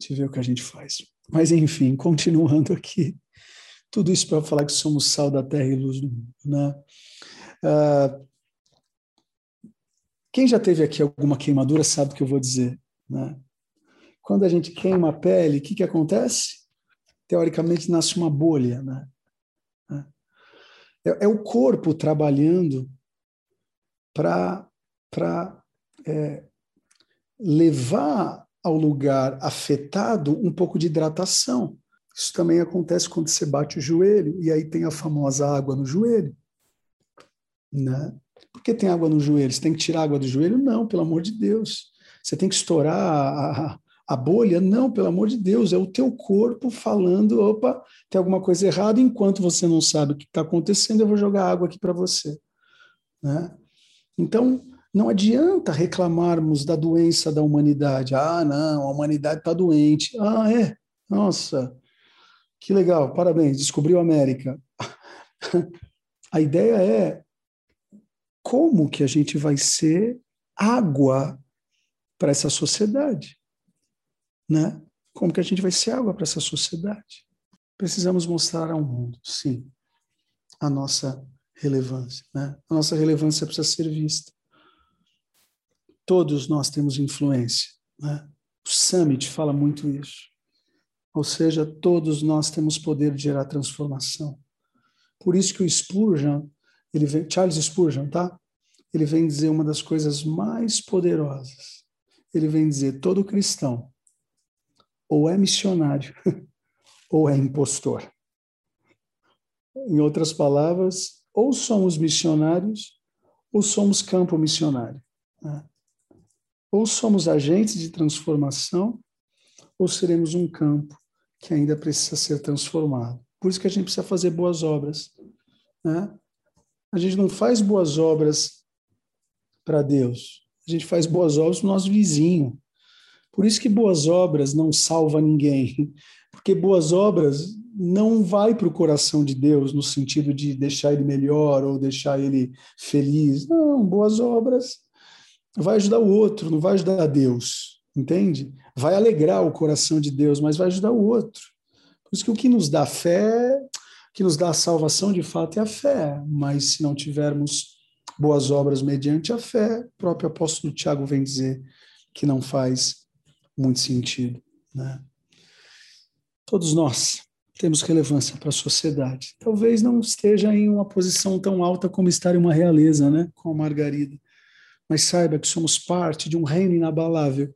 gente vê o que a gente faz. Mas, enfim, continuando aqui. Tudo isso para falar que somos sal da terra e luz do mundo. Né? Uh, quem já teve aqui alguma queimadura sabe o que eu vou dizer. Né? Quando a gente queima a pele, o que, que acontece? Teoricamente nasce uma bolha. Né? É, é o corpo trabalhando para é, levar ao lugar afetado um pouco de hidratação. Isso também acontece quando você bate o joelho, e aí tem a famosa água no joelho. Né? Por que tem água no joelho? Você tem que tirar água do joelho? Não, pelo amor de Deus. Você tem que estourar a, a bolha? Não, pelo amor de Deus. É o teu corpo falando: opa, tem alguma coisa errada. Enquanto você não sabe o que está acontecendo, eu vou jogar água aqui para você. Né? Então, não adianta reclamarmos da doença da humanidade. Ah, não, a humanidade está doente. Ah, é? Nossa, que legal, parabéns, descobriu a América. [laughs] a ideia é como que a gente vai ser água para essa sociedade, né? Como que a gente vai ser água para essa sociedade? Precisamos mostrar ao mundo, sim, a nossa relevância, né? A nossa relevância precisa ser vista. Todos nós temos influência, né? O Summit fala muito isso. Ou seja, todos nós temos poder de gerar transformação. Por isso que o Spurgeon ele vem, Charles Spurgeon, tá? Ele vem dizer uma das coisas mais poderosas. Ele vem dizer: todo cristão ou é missionário [laughs] ou é impostor. Em outras palavras, ou somos missionários ou somos campo missionário. Né? Ou somos agentes de transformação ou seremos um campo que ainda precisa ser transformado. Por isso que a gente precisa fazer boas obras. Né? A gente não faz boas obras para Deus. A gente faz boas obras para o nosso vizinho, Por isso que boas obras não salva ninguém, porque boas obras não vai para o coração de Deus no sentido de deixar ele melhor ou deixar ele feliz. Não, boas obras vai ajudar o outro, não vai ajudar a Deus, entende? Vai alegrar o coração de Deus, mas vai ajudar o outro. Por isso que o que nos dá fé, o que nos dá a salvação de fato é a fé, mas se não tivermos boas obras mediante a fé, o próprio apóstolo Tiago vem dizer que não faz muito sentido, né? Todos nós temos relevância para a sociedade. Talvez não esteja em uma posição tão alta como estar em uma realeza, né, com a Margarida. Mas saiba que somos parte de um reino inabalável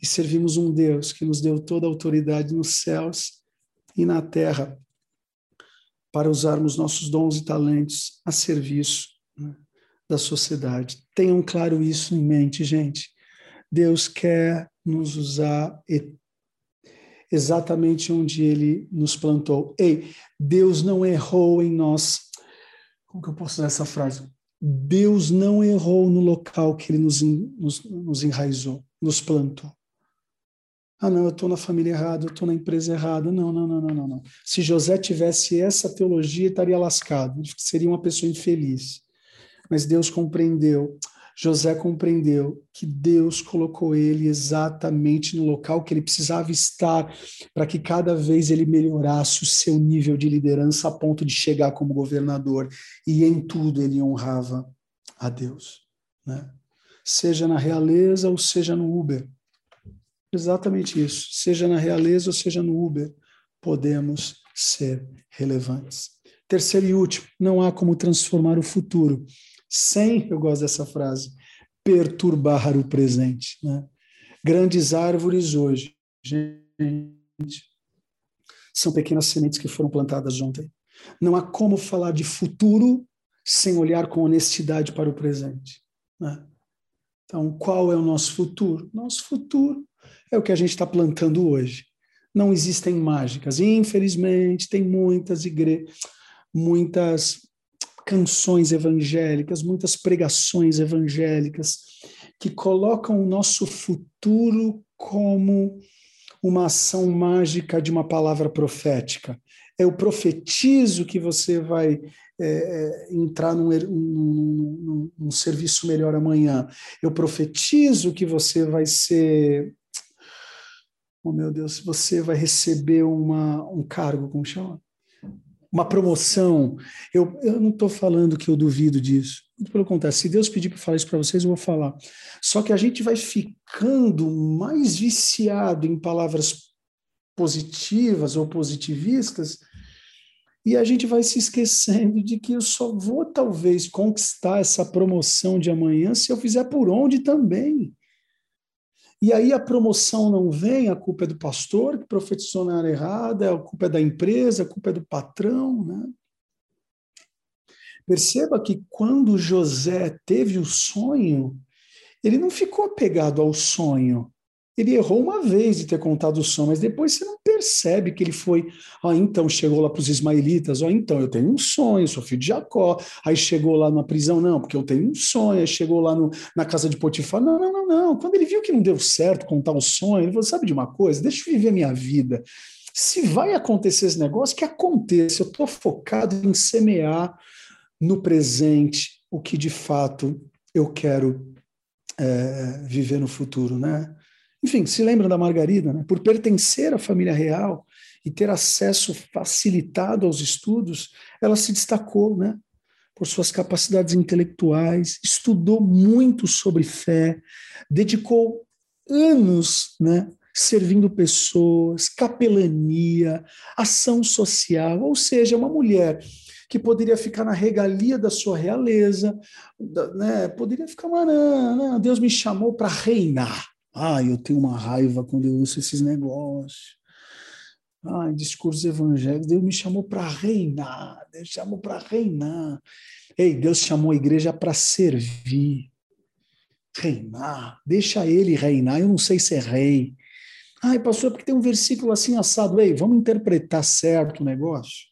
e servimos um Deus que nos deu toda a autoridade nos céus e na terra para usarmos nossos dons e talentos a serviço né, da sociedade. Tenham claro isso em mente, gente. Deus quer nos usar exatamente onde ele nos plantou. Ei, Deus não errou em nós. Como que eu posso usar essa frase? Deus não errou no local que ele nos, nos, nos enraizou, nos plantou. Ah, não, eu estou na família errada, eu estou na empresa errada. Não, não, não, não, não. Se José tivesse essa teologia, estaria lascado, seria uma pessoa infeliz. Mas Deus compreendeu José compreendeu que Deus colocou ele exatamente no local que ele precisava estar para que cada vez ele melhorasse o seu nível de liderança a ponto de chegar como governador. E em tudo ele honrava a Deus. Né? Seja na realeza ou seja no Uber. Exatamente isso. Seja na realeza ou seja no Uber, podemos ser relevantes. Terceiro e último, não há como transformar o futuro sem, eu gosto dessa frase, perturbar o presente. Né? Grandes árvores hoje, gente, são pequenas sementes que foram plantadas ontem. Não há como falar de futuro sem olhar com honestidade para o presente. Né? Então, qual é o nosso futuro? Nosso futuro é o que a gente está plantando hoje. Não existem mágicas. Infelizmente, tem muitas igrejas, muitas canções evangélicas, muitas pregações evangélicas que colocam o nosso futuro como uma ação mágica de uma palavra profética. Eu profetizo que você vai é, é entrar num, num, num, num, serviço melhor amanhã. Eu profetizo que você vai ser. Oh, meu Deus, você vai receber uma, um cargo, como chama? Uma promoção. Eu, eu não estou falando que eu duvido disso. Muito pelo contrário, se Deus pedir para falar isso para vocês, eu vou falar. Só que a gente vai ficando mais viciado em palavras positivas ou positivistas e a gente vai se esquecendo de que eu só vou talvez conquistar essa promoção de amanhã se eu fizer por onde também. E aí a promoção não vem, a culpa é do pastor que profetizou na área errada, a culpa é da empresa, a culpa é do patrão, né? Perceba que quando José teve o sonho, ele não ficou apegado ao sonho, ele errou uma vez de ter contado o sonho, mas depois você não percebe que ele foi. Ah, então chegou lá para os ismaelitas, oh, então eu tenho um sonho, sou filho de Jacó. Aí chegou lá na prisão, não, porque eu tenho um sonho. Aí chegou lá no, na casa de Potifar, não, não, não, não. Quando ele viu que não deu certo contar o sonho, ele falou: sabe de uma coisa? Deixa eu viver a minha vida. Se vai acontecer esse negócio, que aconteça. Eu estou focado em semear no presente o que de fato eu quero é, viver no futuro, né? Enfim, se lembram da Margarida, né? por pertencer à família real e ter acesso facilitado aos estudos, ela se destacou, né? por suas capacidades intelectuais, estudou muito sobre fé, dedicou anos, né, servindo pessoas, capelania, ação social, ou seja, uma mulher que poderia ficar na regalia da sua realeza, né, poderia ficar, não, Deus me chamou para reinar. Ah, eu tenho uma raiva quando eu ouço esses negócios. Ah, discursos evangélicos. Deus me chamou para reinar. Deus chamou para reinar. Ei, Deus chamou a igreja para servir. Reinar. Deixa ele reinar. Eu não sei ser rei. Ai, pastor, porque tem um versículo assim assado. Ei, vamos interpretar certo o negócio.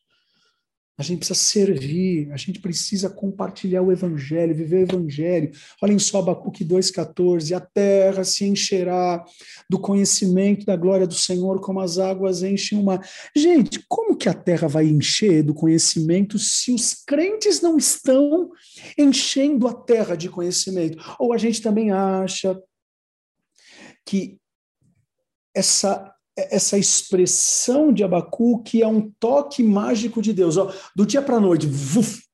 A gente precisa servir, a gente precisa compartilhar o evangelho, viver o evangelho. Olhem só Abacuque 2,14: a terra se encherá do conhecimento da glória do Senhor, como as águas enchem uma. Gente, como que a terra vai encher do conhecimento se os crentes não estão enchendo a terra de conhecimento? Ou a gente também acha que essa essa expressão de Abacuque é um toque mágico de Deus. Ó, do dia para a noite, vuf.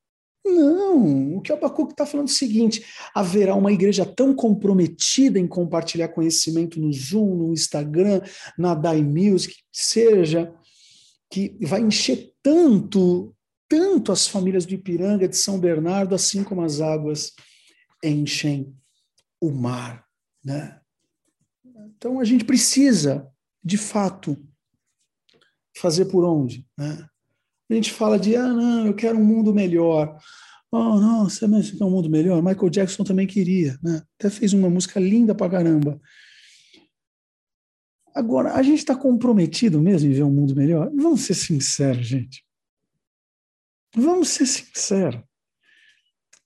Não, o que o Abacuque está falando é o seguinte: haverá uma igreja tão comprometida em compartilhar conhecimento no Zoom, no Instagram, na Dai Music, seja, que vai encher tanto, tanto as famílias do Ipiranga, de São Bernardo, assim como as águas enchem o mar. Né? Então a gente precisa de fato, fazer por onde? Né? A gente fala de, ah, não, eu quero um mundo melhor. Oh, não, você quer um mundo melhor? Michael Jackson também queria, né? Até fez uma música linda pra caramba. Agora, a gente está comprometido mesmo em ver um mundo melhor? Vamos ser sinceros, gente. Vamos ser sinceros.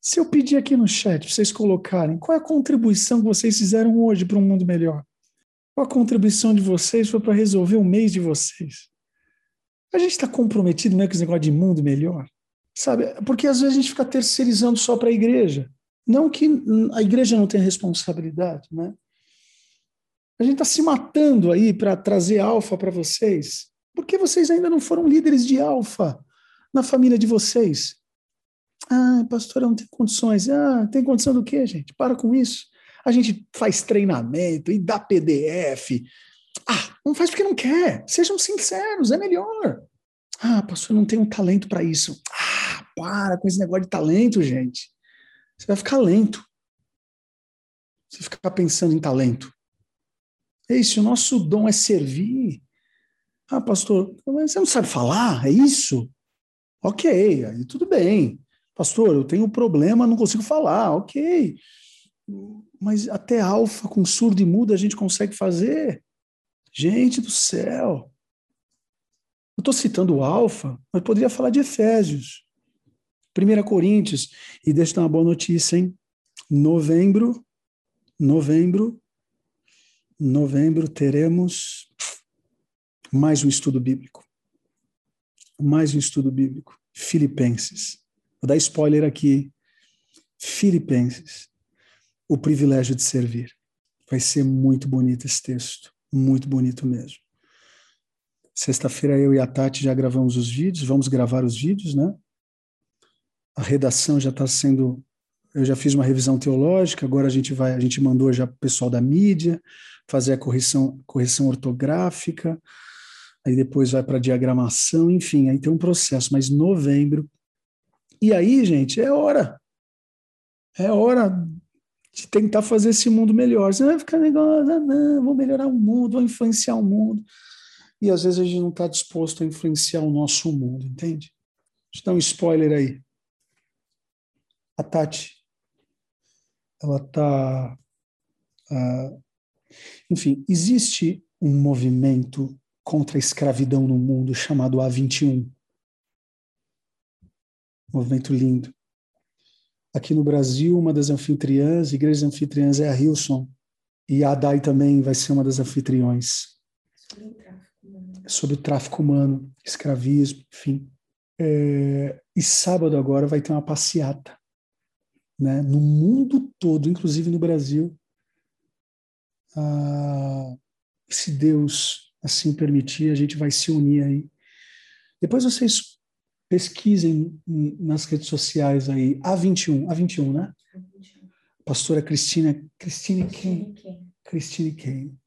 Se eu pedir aqui no chat, vocês colocarem qual é a contribuição que vocês fizeram hoje para um mundo melhor? Qual a contribuição de vocês foi para resolver o mês de vocês? A gente está comprometido né, com esse negócio de mundo melhor, sabe? Porque às vezes a gente fica terceirizando só para a igreja. Não que a igreja não tenha responsabilidade, né? A gente está se matando aí para trazer alfa para vocês, porque vocês ainda não foram líderes de alfa na família de vocês. Ah, pastor, não tem condições. Ah, tem condição do quê, gente? Para com isso a gente faz treinamento e dá PDF. Ah, não faz porque não quer. Sejam sinceros, é melhor. Ah, pastor, não tenho talento para isso. Ah, para com esse negócio de talento, gente. Você vai ficar lento. Você ficar pensando em talento. É isso, o nosso dom é servir. Ah, pastor, você não sabe falar? É isso? Ok, aí tudo bem. Pastor, eu tenho um problema, não consigo falar. Ok. Mas até alfa com surdo e mudo a gente consegue fazer. Gente do céu. Eu estou citando o alfa, mas poderia falar de Efésios. 1 Coríntios. E deixa eu dar uma boa notícia, hein? Novembro, novembro, novembro teremos mais um estudo bíblico. Mais um estudo bíblico. Filipenses. Vou dar spoiler aqui. Filipenses o privilégio de servir. Vai ser muito bonito esse texto, muito bonito mesmo. Sexta-feira eu e a Tati já gravamos os vídeos, vamos gravar os vídeos, né? A redação já está sendo. Eu já fiz uma revisão teológica, agora a gente vai, a gente mandou já o pessoal da mídia fazer a correção, correção ortográfica, aí depois vai para diagramação, enfim, aí tem um processo, mas novembro. E aí, gente, é hora. É hora de tentar fazer esse mundo melhor. Você vai ficar negócio, ah, não, vou melhorar o mundo, vou influenciar o mundo. E às vezes a gente não está disposto a influenciar o nosso mundo, entende? Deixa eu dar um spoiler aí. A Tati, ela está. Uh, ah, enfim, existe um movimento contra a escravidão no mundo chamado A21. Movimento lindo. Aqui no Brasil, uma das anfitriãs, igrejas anfitriãs é a Hilson, e a Adai também vai ser uma das anfitriões. Sobre o tráfico humano, escravismo, enfim. É, e sábado agora vai ter uma passeata, né? No mundo todo, inclusive no Brasil. Ah, se Deus assim permitir, a gente vai se unir aí. Depois vocês pesquisem nas redes sociais aí, A21, A21, né? A21. Pastora Cristina, Cristine quem? Cristine quem?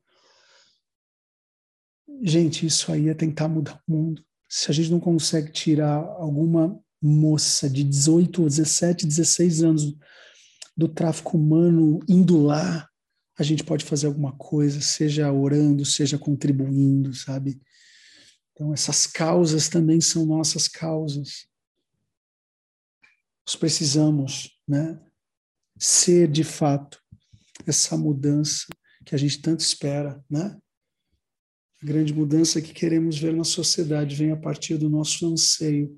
Gente, isso aí é tentar mudar o mundo. Se a gente não consegue tirar alguma moça de 18, 17, 16 anos do tráfico humano indo lá, a gente pode fazer alguma coisa, seja orando, seja contribuindo, sabe? Então, essas causas também são nossas causas. Nós precisamos né, ser, de fato, essa mudança que a gente tanto espera. Né? A grande mudança que queremos ver na sociedade vem a partir do nosso anseio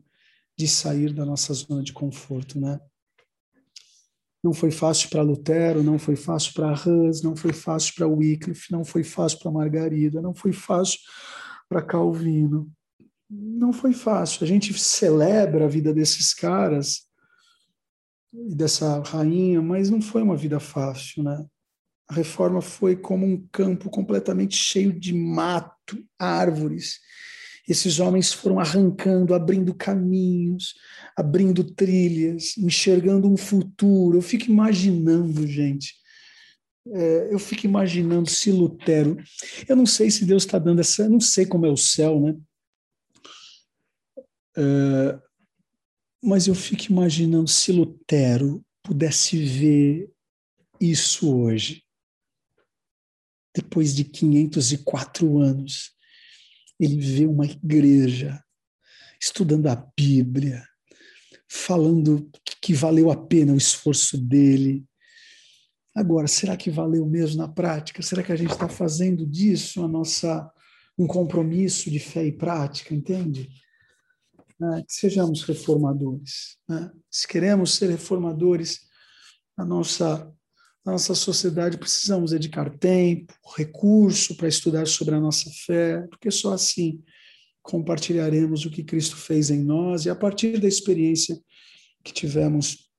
de sair da nossa zona de conforto, né? Não foi fácil para Lutero, não foi fácil para Hus, não foi fácil para Wycliffe, não foi fácil para Margarida, não foi fácil para Calvino. Não foi fácil. A gente celebra a vida desses caras e dessa rainha, mas não foi uma vida fácil, né? A reforma foi como um campo completamente cheio de mato, árvores. Esses homens foram arrancando, abrindo caminhos, abrindo trilhas, enxergando um futuro. Eu fico imaginando, gente. É, eu fico imaginando se Lutero. Eu não sei se Deus está dando essa. Não sei como é o céu, né? É, mas eu fico imaginando se Lutero pudesse ver isso hoje, depois de 504 anos, ele vê uma igreja estudando a Bíblia, falando que valeu a pena o esforço dele. Agora, será que valeu mesmo na prática? Será que a gente está fazendo disso a nossa um compromisso de fé e prática, entende? né, que sejamos reformadores. Né? Se queremos ser reformadores, a nossa, a nossa sociedade precisamos dedicar tempo, recurso para estudar sobre a nossa fé, porque só assim compartilharemos o que Cristo fez em nós e a partir da experiência que tivemos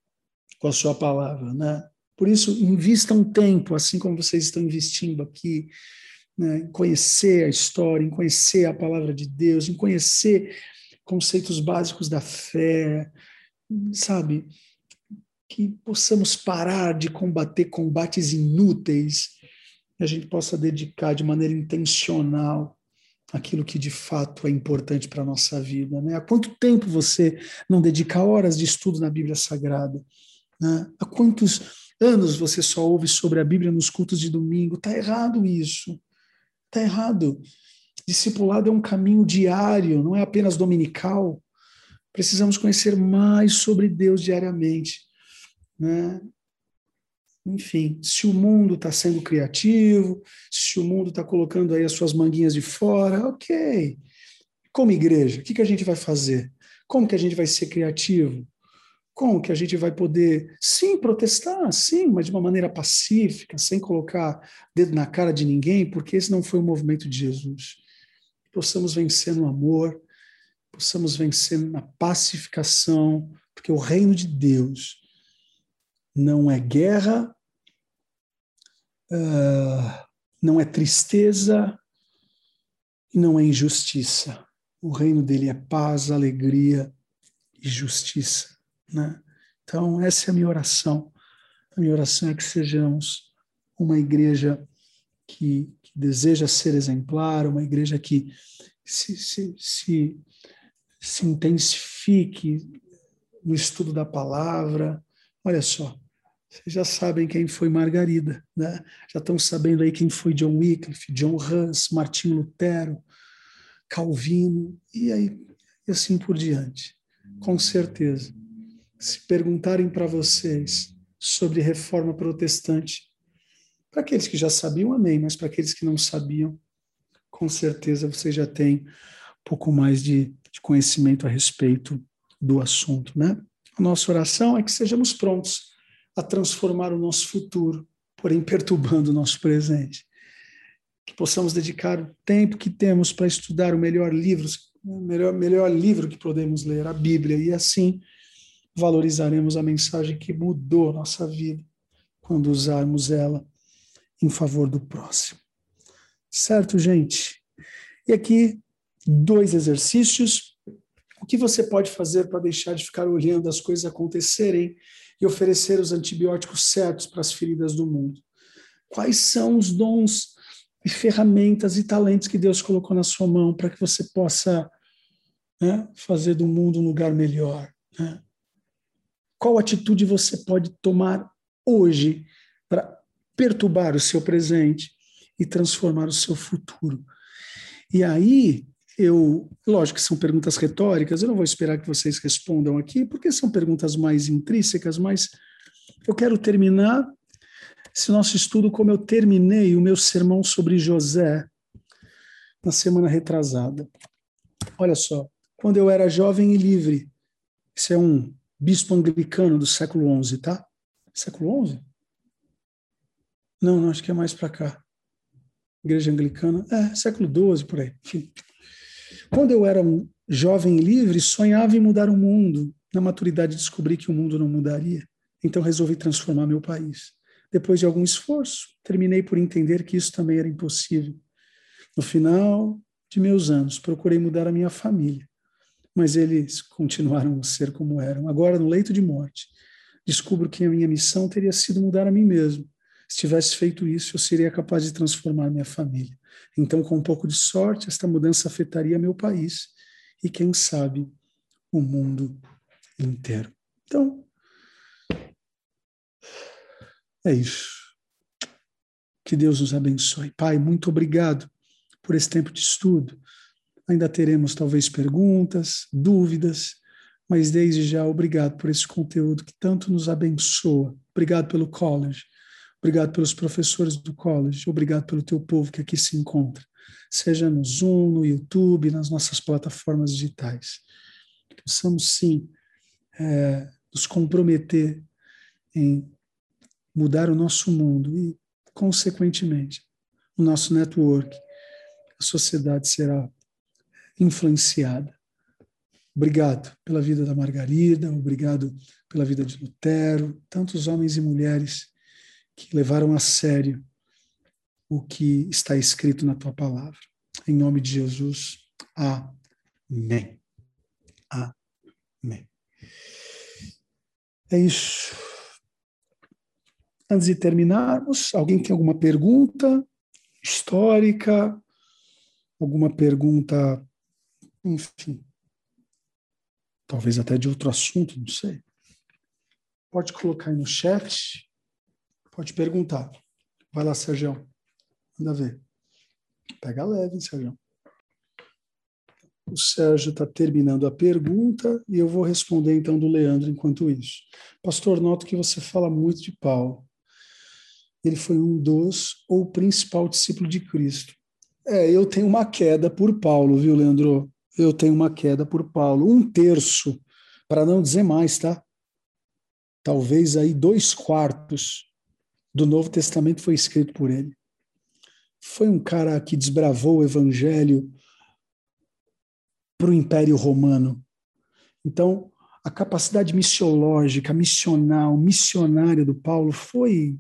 com a sua palavra, né? Por isso, invista um tempo, assim como vocês estão investindo aqui, né, em conhecer a história, em conhecer a palavra de Deus, em conhecer conceitos básicos da fé, sabe? Que possamos parar de combater combates inúteis, que a gente possa dedicar de maneira intencional aquilo que de fato é importante para a nossa vida. Né? Há quanto tempo você não dedica horas de estudo na Bíblia Sagrada? Né? Há quantos anos você só ouve sobre a Bíblia nos cultos de domingo? Está errado isso. Está errado. Discipulado é um caminho diário, não é apenas dominical. Precisamos conhecer mais sobre Deus diariamente. Né? Enfim, se o mundo está sendo criativo, se o mundo está colocando aí as suas manguinhas de fora, ok. Como igreja, o que, que a gente vai fazer? Como que a gente vai ser criativo? Como que a gente vai poder, sim, protestar, sim, mas de uma maneira pacífica, sem colocar dedo na cara de ninguém, porque esse não foi o movimento de Jesus possamos vencer no amor, possamos vencer na pacificação, porque o reino de Deus não é guerra, uh, não é tristeza e não é injustiça. O reino dele é paz, alegria e justiça. Né? Então, essa é a minha oração. A minha oração é que sejamos uma igreja que, que deseja ser exemplar, uma igreja que se, se, se, se intensifique no estudo da palavra. Olha só, vocês já sabem quem foi Margarida, né? Já estão sabendo aí quem foi John Wycliffe, John Hus, Martinho Lutero, Calvino e aí e assim por diante. Com certeza. Se perguntarem para vocês sobre reforma protestante, para aqueles que já sabiam, amém, mas para aqueles que não sabiam, com certeza você já tem um pouco mais de, de conhecimento a respeito do assunto, né? A nossa oração é que sejamos prontos a transformar o nosso futuro, porém perturbando o nosso presente. Que possamos dedicar o tempo que temos para estudar o melhor livro, o melhor, melhor livro que podemos ler, a Bíblia, e assim valorizaremos a mensagem que mudou nossa vida quando usarmos ela em favor do próximo. Certo, gente? E aqui, dois exercícios. O que você pode fazer para deixar de ficar olhando as coisas acontecerem e oferecer os antibióticos certos para as feridas do mundo? Quais são os dons e ferramentas e talentos que Deus colocou na sua mão para que você possa né, fazer do mundo um lugar melhor? Né? Qual atitude você pode tomar hoje para perturbar o seu presente e transformar o seu futuro. E aí, eu, lógico que são perguntas retóricas, eu não vou esperar que vocês respondam aqui, porque são perguntas mais intrínsecas, mas eu quero terminar esse nosso estudo como eu terminei o meu sermão sobre José na semana retrasada. Olha só, quando eu era jovem e livre, Esse é um bispo anglicano do século XI, tá? Século XI? Não, não, acho que é mais para cá. Igreja anglicana, é, século XII, por aí. Enfim. Quando eu era um jovem livre, sonhava em mudar o mundo. Na maturidade, descobri que o mundo não mudaria. Então, resolvi transformar meu país. Depois de algum esforço, terminei por entender que isso também era impossível. No final de meus anos, procurei mudar a minha família, mas eles continuaram a ser como eram. Agora, no leito de morte, descubro que a minha missão teria sido mudar a mim mesmo. Se tivesse feito isso, eu seria capaz de transformar minha família. Então, com um pouco de sorte, esta mudança afetaria meu país e, quem sabe, o mundo inteiro. Então, é isso. Que Deus nos abençoe. Pai, muito obrigado por esse tempo de estudo. Ainda teremos talvez perguntas, dúvidas, mas desde já obrigado por esse conteúdo que tanto nos abençoa. Obrigado pelo college. Obrigado pelos professores do college. Obrigado pelo teu povo que aqui se encontra, seja no Zoom, no YouTube, nas nossas plataformas digitais. Possamos sim é, nos comprometer em mudar o nosso mundo e, consequentemente, o nosso network, a sociedade será influenciada. Obrigado pela vida da Margarida, obrigado pela vida de Lutero, tantos homens e mulheres que levaram a sério o que está escrito na tua palavra. Em nome de Jesus, amém. Amém. É isso. Antes de terminarmos, alguém tem alguma pergunta histórica? Alguma pergunta, enfim, talvez até de outro assunto, não sei. Pode colocar aí no chat, pode perguntar. Vai lá, Sérgio. Manda ver. Pega leve, Sérgio. O Sérgio está terminando a pergunta e eu vou responder então do Leandro enquanto isso. Pastor, noto que você fala muito de Paulo ele foi um dos ou principal discípulo de Cristo. É, eu tenho uma queda por Paulo, viu, Leandro? Eu tenho uma queda por Paulo. Um terço, para não dizer mais, tá? Talvez aí dois quartos do Novo Testamento foi escrito por ele. Foi um cara que desbravou o evangelho para o Império Romano. Então, a capacidade missiológica, missional, missionária do Paulo foi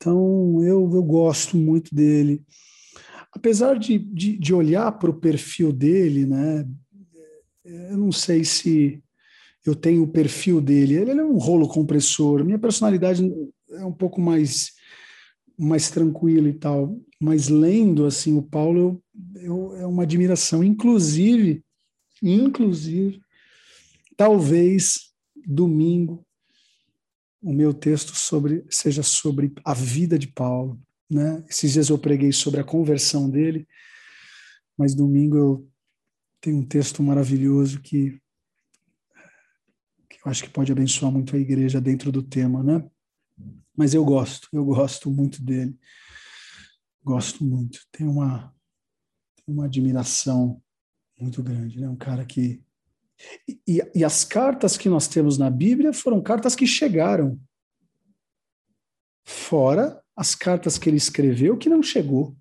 então, eu, eu gosto muito dele. Apesar de, de, de olhar para o perfil dele, né, eu não sei se eu tenho o perfil dele. Ele é um rolo compressor. Minha personalidade é um pouco mais mais tranquila e tal. Mas lendo assim o Paulo, eu, eu, é uma admiração. Inclusive, inclusive, talvez domingo o meu texto sobre seja sobre a vida de Paulo. Né? Esses dias eu preguei sobre a conversão dele, mas domingo eu tenho um texto maravilhoso que, que eu acho que pode abençoar muito a igreja dentro do tema, né? Mas eu gosto, eu gosto muito dele. Gosto muito. Tenho uma, uma admiração muito grande, né? Um cara que e, e, as cartas que nós temos na Bíblia foram cartas que chegaram. Fora as cartas que ele escreveu que não chegou.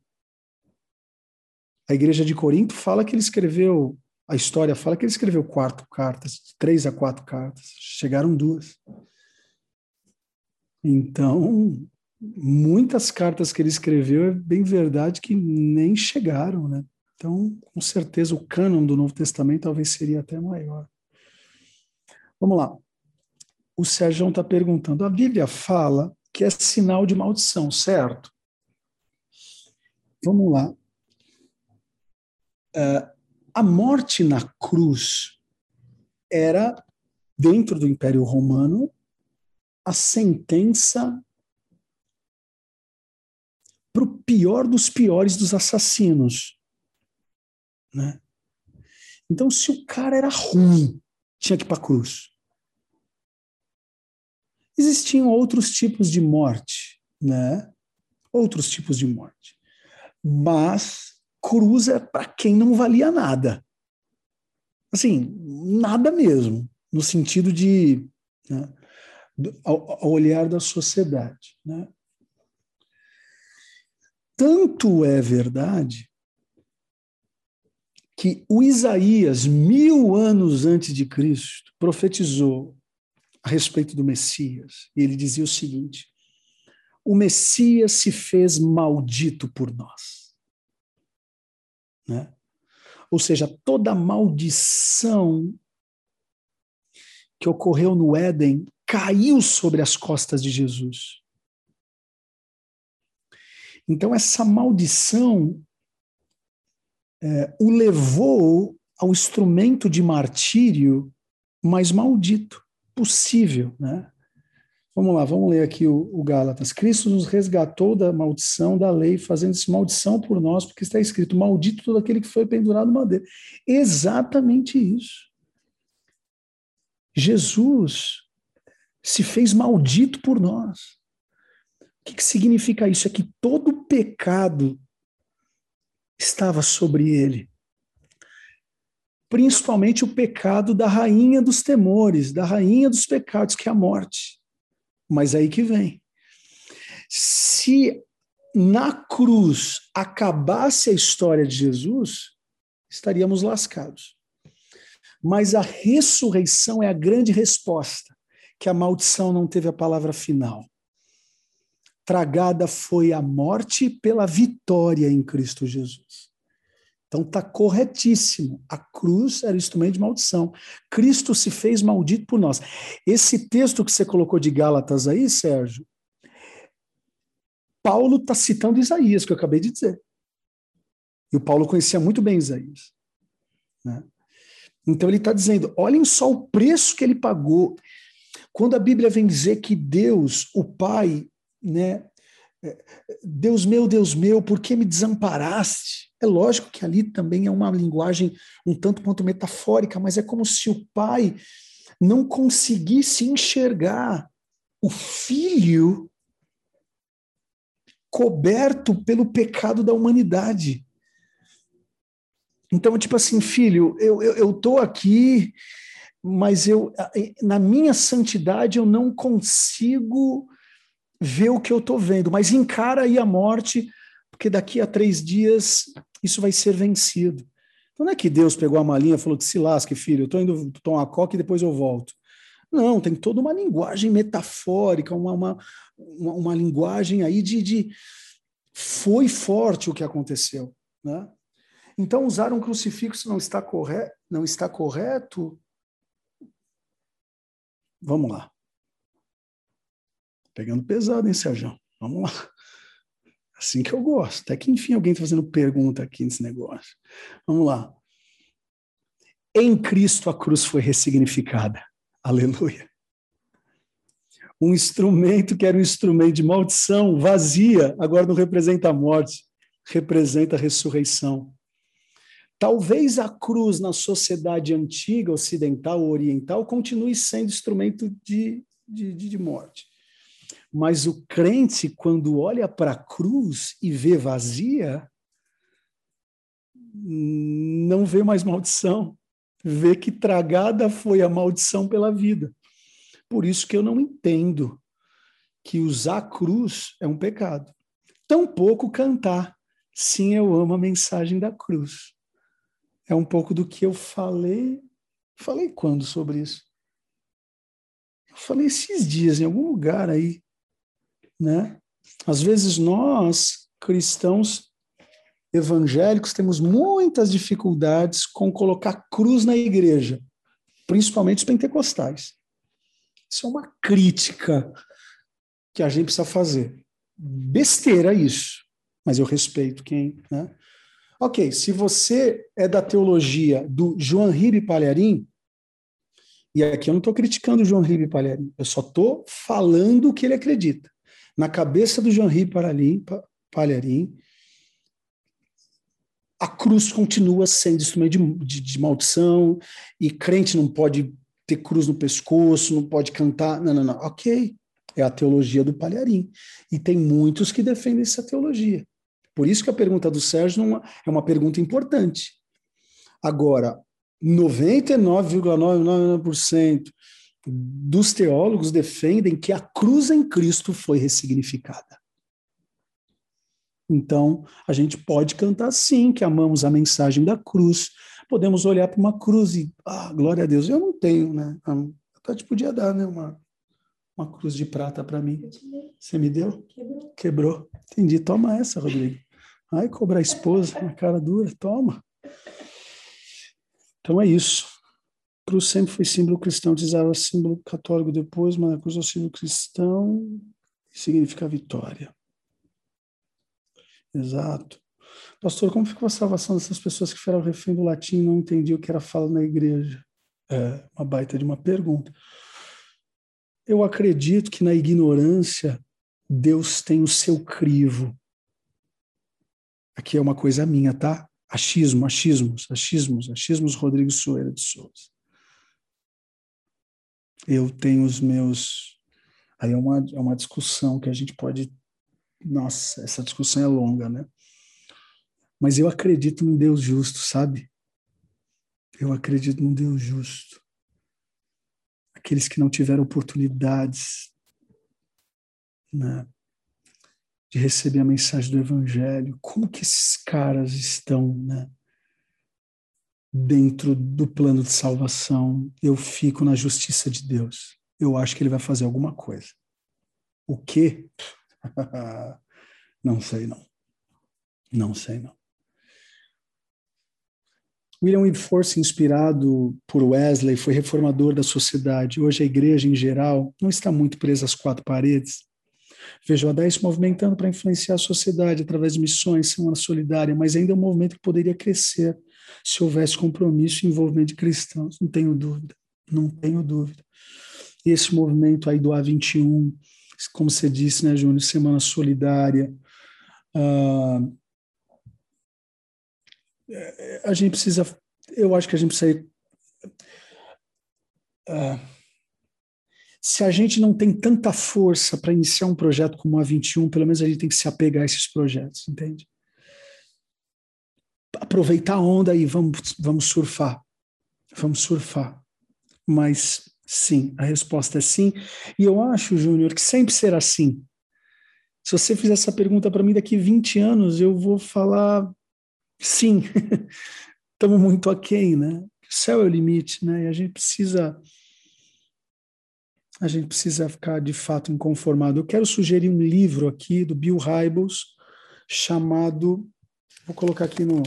A igreja de Corinto fala que ele escreveu, a história fala que ele escreveu quatro cartas, três a quatro cartas, chegaram duas. Então, muitas cartas que ele escreveu é bem verdade que nem chegaram, né? Então, com certeza, o cânon do Novo Testamento talvez seria até maior. Vamos lá. O Sérgio está perguntando: a Bíblia fala que é sinal de maldição, certo? Vamos lá. Uh, a morte na cruz era, dentro do Império Romano, a sentença para o pior dos piores dos assassinos. Né? Então, se o cara era ruim, tinha que ir para a cruz. Existiam outros tipos de morte, né? Outros tipos de morte. Mas cruz é para quem não valia nada. Assim, nada mesmo, no sentido de. Né, ao, ao, olhar da sociedade. Né? Tanto é verdade que o Isaías, mil anos antes de Cristo, profetizou a respeito do Messias. E ele dizia o seguinte: o Messias se fez maldito por nós. Né? Ou seja, toda maldição que ocorreu no Éden caiu sobre as costas de Jesus. Então, essa maldição é, o levou ao instrumento de martírio mais maldito possível. Né? Vamos lá, vamos ler aqui o, o Gálatas. Cristo nos resgatou da maldição da lei, fazendo-se maldição por nós, porque está escrito: Maldito todo aquele que foi pendurado no madeira. Exatamente isso. Jesus se fez maldito por nós. O que, que significa isso? É que todo pecado estava sobre ele. Principalmente o pecado da rainha dos temores, da rainha dos pecados, que é a morte. Mas aí que vem. Se na cruz acabasse a história de Jesus, estaríamos lascados. Mas a ressurreição é a grande resposta, que a maldição não teve a palavra final. Tragada foi a morte pela vitória em Cristo Jesus. Então está corretíssimo. A cruz era instrumento de maldição. Cristo se fez maldito por nós. Esse texto que você colocou de Gálatas aí, Sérgio, Paulo está citando Isaías, que eu acabei de dizer. E o Paulo conhecia muito bem Isaías. Né? Então ele está dizendo: olhem só o preço que ele pagou. Quando a Bíblia vem dizer que Deus, o Pai, né, Deus meu, Deus meu, por que me desamparaste? É lógico que ali também é uma linguagem um tanto quanto metafórica, mas é como se o pai não conseguisse enxergar o filho coberto pelo pecado da humanidade. Então, tipo assim, filho, eu, eu, eu aqui, mas eu na minha santidade eu não consigo ver o que eu estou vendo, mas encara aí a morte, porque daqui a três dias isso vai ser vencido. Então não é que Deus pegou a malinha e falou que se lasque, filho, eu estou indo tomar coca e depois eu volto. Não, tem toda uma linguagem metafórica, uma, uma, uma, uma linguagem aí de, de, Foi forte o que aconteceu. Né? Então, usar um crucifixo não está, correto, não está correto? Vamos lá. Pegando pesado, hein, Sérgio? Vamos lá. Assim que eu gosto. Até que enfim alguém está fazendo pergunta aqui nesse negócio. Vamos lá. Em Cristo a cruz foi ressignificada. Aleluia. Um instrumento que era um instrumento de maldição, vazia, agora não representa a morte, representa a ressurreição. Talvez a cruz na sociedade antiga, ocidental ou oriental, continue sendo instrumento de, de, de morte. Mas o crente, quando olha para a cruz e vê vazia, não vê mais maldição, vê que tragada foi a maldição pela vida. Por isso que eu não entendo que usar a cruz é um pecado. Tampouco cantar, sim, eu amo a mensagem da cruz. É um pouco do que eu falei. Falei quando sobre isso? Eu falei esses dias, em algum lugar aí né? Às vezes nós, cristãos evangélicos, temos muitas dificuldades com colocar cruz na igreja, principalmente os pentecostais. Isso é uma crítica que a gente precisa fazer. Besteira isso, mas eu respeito quem, né? Ok, se você é da teologia do João Ribe Palharim, e aqui eu não estou criticando o João Ribe Palharim, eu só estou falando o que ele acredita na cabeça do Jean-Henri Palharim, a cruz continua sendo instrumento de, de, de, maldição, e crente não pode ter cruz no pescoço, não pode cantar. Não, não, não. Ok, é a teologia do Palharim. E tem muitos que defendem essa teologia. Por isso que a pergunta do Sérgio não é uma pergunta importante. Agora, 99,99% dos teólogos defendem que a cruz em Cristo foi ressignificada. Então, a gente pode cantar sim que amamos a mensagem da cruz. Podemos olhar para uma cruz e, ah, glória a Deus, eu não tenho, né? A Tati podia dar, né? Uma, uma cruz de prata para mim. Você me deu? Quebrou. Quebrou. Entendi. Toma essa, Rodrigo. Ai, cobrar a esposa, uma cara dura. Toma. Então é isso. Cruz sempre foi símbolo cristão, dizava símbolo católico depois, mas a cruz é o símbolo cristão significa vitória. Exato. Pastor, como ficou a salvação dessas pessoas que foram refém do latim e não entendiam o que era fala na igreja? É uma baita de uma pergunta. Eu acredito que na ignorância Deus tem o seu crivo. Aqui é uma coisa minha, tá? Achismo, achismos, achismos, achismos Rodrigo Soeira de Souza. Eu tenho os meus. Aí é uma, é uma discussão que a gente pode nossa, essa discussão é longa, né? Mas eu acredito num Deus justo, sabe? Eu acredito num Deus justo. Aqueles que não tiveram oportunidades né, de receber a mensagem do Evangelho, como que esses caras estão né, dentro do plano de salvação? Eu fico na justiça de Deus. Eu acho que ele vai fazer alguma coisa. O quê? [laughs] não sei, não. Não sei, não. William Wilberforce, inspirado por Wesley, foi reformador da sociedade. Hoje a igreja, em geral, não está muito presa às quatro paredes. Vejo a DAI se movimentando para influenciar a sociedade através de missões, semana solidária, mas ainda é um movimento que poderia crescer se houvesse compromisso e envolvimento de cristãos. Não tenho dúvida, não tenho dúvida. E esse movimento aí do A21, como você disse, né, Júnior, Semana Solidária. Uh, a gente precisa, eu acho que a gente precisa. Uh, se a gente não tem tanta força para iniciar um projeto como a 21, pelo menos a gente tem que se apegar a esses projetos, entende? Aproveitar a onda e vamos, vamos surfar. Vamos surfar. Mas Sim, a resposta é sim. E eu acho, Júnior, que sempre será assim. Se você fizer essa pergunta para mim daqui 20 anos, eu vou falar sim. [laughs] Estamos muito aquém, né? O céu é o limite, né? E a gente precisa a gente precisa ficar de fato inconformado. Eu quero sugerir um livro aqui do Bill Hybels chamado vou colocar aqui no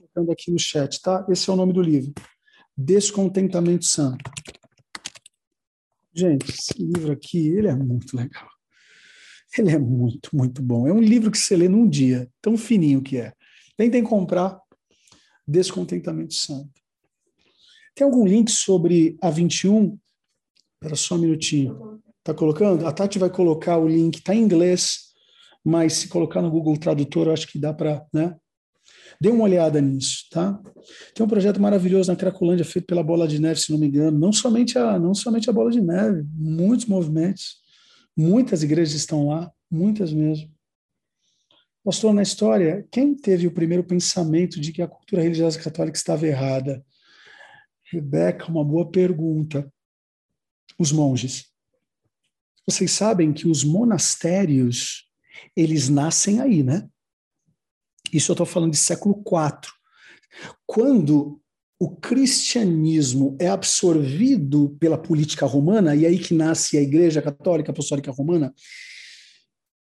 colocando aqui no chat, tá? Esse é o nome do livro. Descontentamento Santo. Gente, esse livro aqui, ele é muito legal. Ele é muito, muito bom. É um livro que você lê num dia, tão fininho que é. Tentem comprar Descontentamento Santo. Tem algum link sobre a 21? Espera só um minutinho. Tá colocando? A Tati vai colocar o link, tá em inglês, mas se colocar no Google Tradutor, eu acho que dá para, né? Dê uma olhada nisso, tá? Tem um projeto maravilhoso na Cracolândia feito pela Bola de Neve, se não me engano. Não somente a, não somente a Bola de Neve, muitos movimentos, muitas igrejas estão lá, muitas mesmo. Pastor, na história, quem teve o primeiro pensamento de que a cultura religiosa católica estava errada? Rebeca, uma boa pergunta. Os monges. Vocês sabem que os monastérios, eles nascem aí, né? Isso eu estou falando de século IV. Quando o cristianismo é absorvido pela política romana, e aí que nasce a Igreja Católica Apostólica Romana,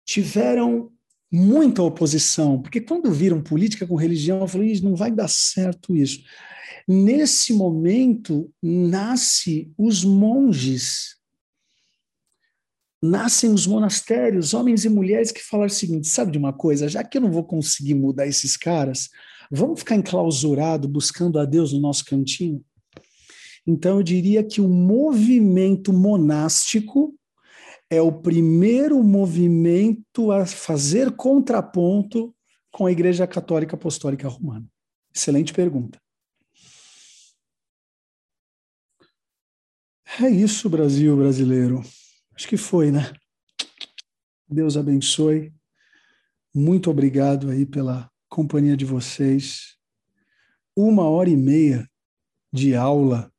tiveram muita oposição, porque quando viram política com religião, eu falei, não vai dar certo isso. Nesse momento, nasce os monges nascem os monastérios, homens e mulheres que falaram o seguinte: sabe de uma coisa, já que eu não vou conseguir mudar esses caras, vamos ficar enclausurado buscando a Deus no nosso cantinho? Então eu diria que o movimento monástico é o primeiro movimento a fazer contraponto com a Igreja Católica Apostólica Romana. Excelente pergunta. É isso, Brasil brasileiro. Acho que foi, né? Deus abençoe. Muito obrigado aí pela, companhia de vocês. Uma hora e meia de aula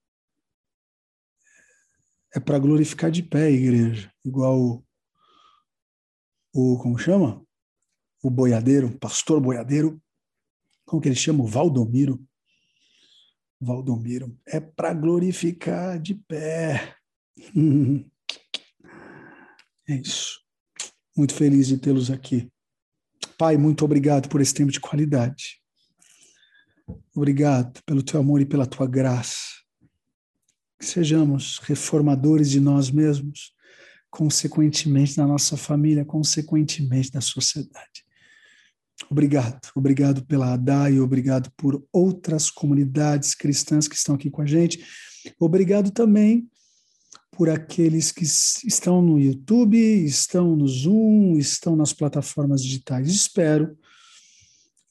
é para glorificar de pé a igreja, igual o, o como chama? O boiadeiro, pastor boiadeiro, como que ele chama? O Valdomiro. Valdomiro, é para glorificar de pé. [laughs] É isso. Muito feliz de tê-los aqui. Pai, muito obrigado por esse tempo de qualidade. Obrigado pelo teu amor e pela tua graça. Que sejamos reformadores de nós mesmos, consequentemente da nossa família, consequentemente da sociedade. Obrigado, obrigado pela ADAI, obrigado por outras comunidades cristãs que estão aqui com a gente. Obrigado também por aqueles que estão no YouTube, estão no Zoom, estão nas plataformas digitais. Espero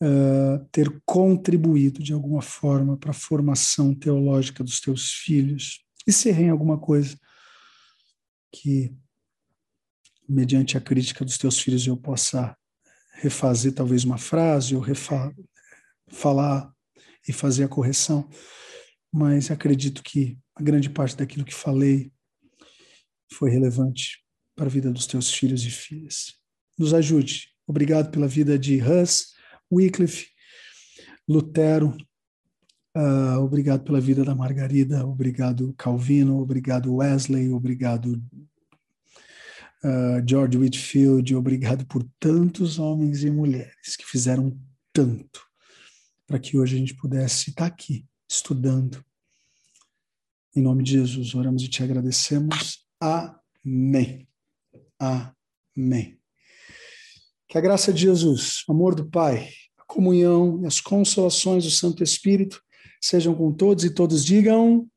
uh, ter contribuído de alguma forma para a formação teológica dos teus filhos. E se errei em alguma coisa que, mediante a crítica dos teus filhos, eu possa refazer talvez uma frase ou falar e fazer a correção, mas acredito que a grande parte daquilo que falei foi relevante para a vida dos teus filhos e filhas. Nos ajude. Obrigado pela vida de Hus, Wycliffe, Lutero. Uh, obrigado pela vida da Margarida. Obrigado, Calvino. Obrigado, Wesley. Obrigado, uh, George Whitfield. Obrigado por tantos homens e mulheres que fizeram tanto para que hoje a gente pudesse estar aqui estudando. Em nome de Jesus, oramos e te agradecemos. Amém. Amém. Que a graça de Jesus, o amor do Pai, a comunhão e as consolações do Santo Espírito sejam com todos e todos digam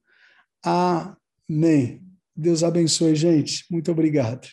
Amém. Deus abençoe, gente. Muito obrigado.